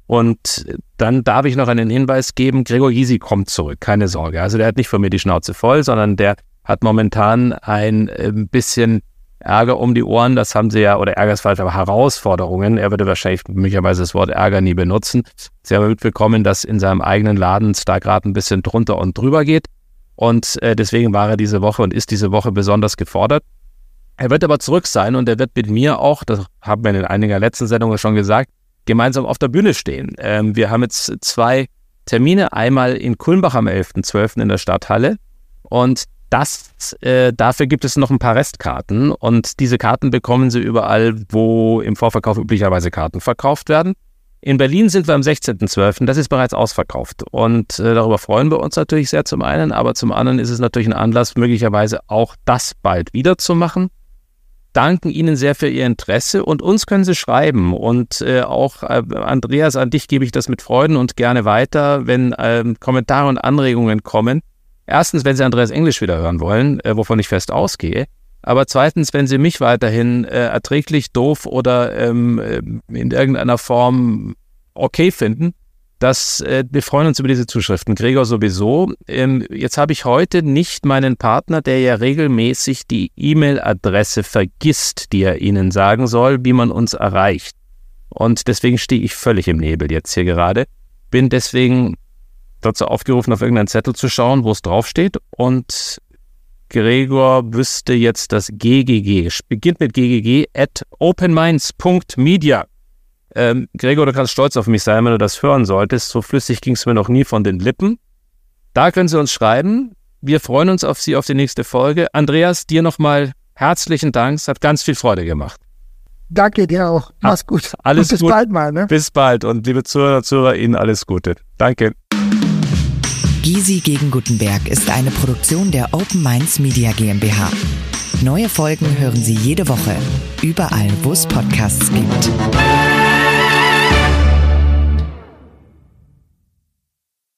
Und dann darf ich noch einen Hinweis geben, Gregor Gysi kommt zurück, keine Sorge. Also der hat nicht von mir die Schnauze voll, sondern der hat momentan ein äh, bisschen Ärger um die Ohren. Das haben sie ja, oder Ärger ist falsch, aber Herausforderungen. Er würde wahrscheinlich möglicherweise das Wort Ärger nie benutzen. Sie haben mitbekommen, dass in seinem eigenen Laden es da gerade ein bisschen drunter und drüber geht. Und äh, deswegen war er diese Woche und ist diese Woche besonders gefordert. Er wird aber zurück sein und er wird mit mir auch, das haben wir in einiger letzten Sendungen schon gesagt, gemeinsam auf der Bühne stehen. Ähm, wir haben jetzt zwei Termine, einmal in Kulmbach am 11.12. in der Stadthalle und das, äh, dafür gibt es noch ein paar Restkarten und diese Karten bekommen Sie überall, wo im Vorverkauf üblicherweise Karten verkauft werden. In Berlin sind wir am 16.12., das ist bereits ausverkauft und äh, darüber freuen wir uns natürlich sehr zum einen, aber zum anderen ist es natürlich ein Anlass, möglicherweise auch das bald wieder zu machen danken Ihnen sehr für Ihr Interesse und uns können Sie schreiben. Und äh, auch äh, Andreas, an dich gebe ich das mit Freuden und gerne weiter, wenn äh, Kommentare und Anregungen kommen. Erstens, wenn Sie Andreas Englisch wieder hören wollen, äh, wovon ich fest ausgehe. Aber zweitens, wenn Sie mich weiterhin äh, erträglich, doof oder ähm, äh, in irgendeiner Form okay finden, dass äh, wir freuen uns über diese Zuschriften. Gregor sowieso. Ähm, jetzt habe ich heute nicht meinen Partner, der ja regelmäßig die E-Mail-Adresse vergisst, die er Ihnen sagen soll, wie man uns erreicht. Und deswegen stehe ich völlig im Nebel jetzt hier gerade. Bin deswegen dazu aufgerufen, auf irgendeinen Zettel zu schauen, wo es draufsteht. Und Gregor wüsste jetzt das GGG. Beginnt mit GGG at openminds.media. Ähm, Gregor, du kannst stolz auf mich sein, wenn du das hören solltest. So flüssig ging es mir noch nie von den Lippen. Da können Sie uns schreiben. Wir freuen uns auf Sie auf die nächste Folge. Andreas, dir nochmal herzlichen Dank. Es hat ganz viel Freude gemacht. Danke dir auch. Mach's gut. Alles und bis gut. bald mal. Ne? Bis bald. Und liebe Zuhörer, Zuhörer, Ihnen alles Gute. Danke. Gysi gegen Gutenberg ist eine Produktion der Open Minds Media GmbH. Neue Folgen hören Sie jede Woche, überall, wo es Podcasts gibt.